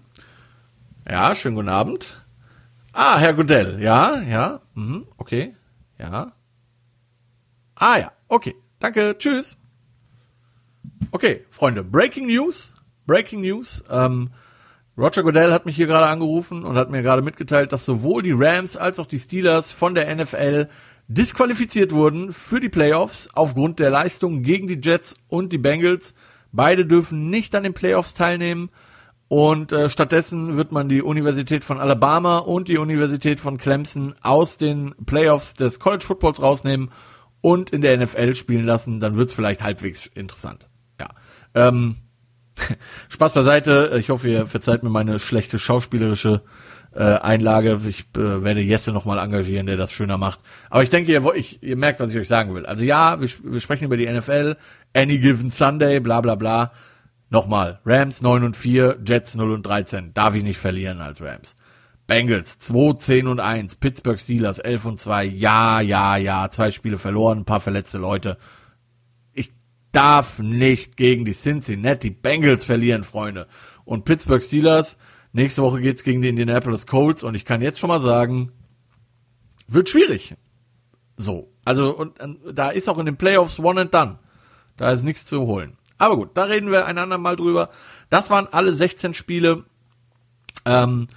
S1: Ja, schönen guten Abend. Ah, Herr Godell, ja, ja, mhm, okay, ja. Ah ja, okay, danke, tschüss. Okay, Freunde, Breaking News, Breaking News. Ähm, Roger Goodell hat mich hier gerade angerufen und hat mir gerade mitgeteilt, dass sowohl die Rams als auch die Steelers von der NFL disqualifiziert wurden für die Playoffs aufgrund der Leistung gegen die Jets und die Bengals. Beide dürfen nicht an den Playoffs teilnehmen und äh, stattdessen wird man die Universität von Alabama und die Universität von Clemson aus den Playoffs des College Footballs rausnehmen und in der NFL spielen lassen. Dann wird's vielleicht halbwegs interessant. Ja. Ähm, Spaß beiseite. Ich hoffe, ihr verzeiht mir meine schlechte schauspielerische äh, Einlage. Ich äh, werde Jesse nochmal engagieren, der das schöner macht. Aber ich denke, ihr, ich, ihr merkt, was ich euch sagen will. Also ja, wir, wir sprechen über die NFL, Any Given Sunday, bla bla bla. Nochmal, Rams 9 und 4, Jets 0 und 13. Darf ich nicht verlieren als Rams. Bengals 2, 10 und 1, Pittsburgh Steelers 11 und 2. Ja, ja, ja, zwei Spiele verloren, ein paar verletzte Leute darf nicht gegen die Cincinnati Bengals verlieren, Freunde. Und Pittsburgh Steelers, nächste Woche geht's gegen die Indianapolis Colts und ich kann jetzt schon mal sagen, wird schwierig. So, also und, und da ist auch in den Playoffs one and done. Da ist nichts zu holen. Aber gut, da reden wir ein andermal drüber. Das waren alle 16 Spiele. Ähm,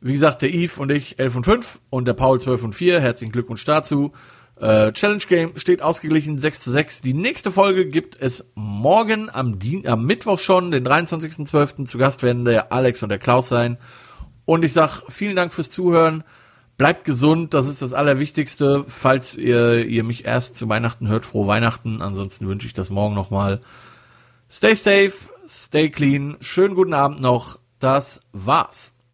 S1: wie gesagt, der Eve und ich 11 und 5 und der Paul 12 und 4. Herzlichen Glückwunsch dazu. Äh, Challenge Game steht ausgeglichen 6 zu 6. Die nächste Folge gibt es morgen am, Dien am Mittwoch schon, den 23.12. Zu Gast werden der Alex und der Klaus sein. Und ich sag vielen Dank fürs Zuhören. Bleibt gesund, das ist das Allerwichtigste. Falls ihr, ihr mich erst zu Weihnachten hört, frohe Weihnachten. Ansonsten wünsche ich das morgen nochmal. Stay safe, stay clean. Schönen guten Abend noch. Das war's.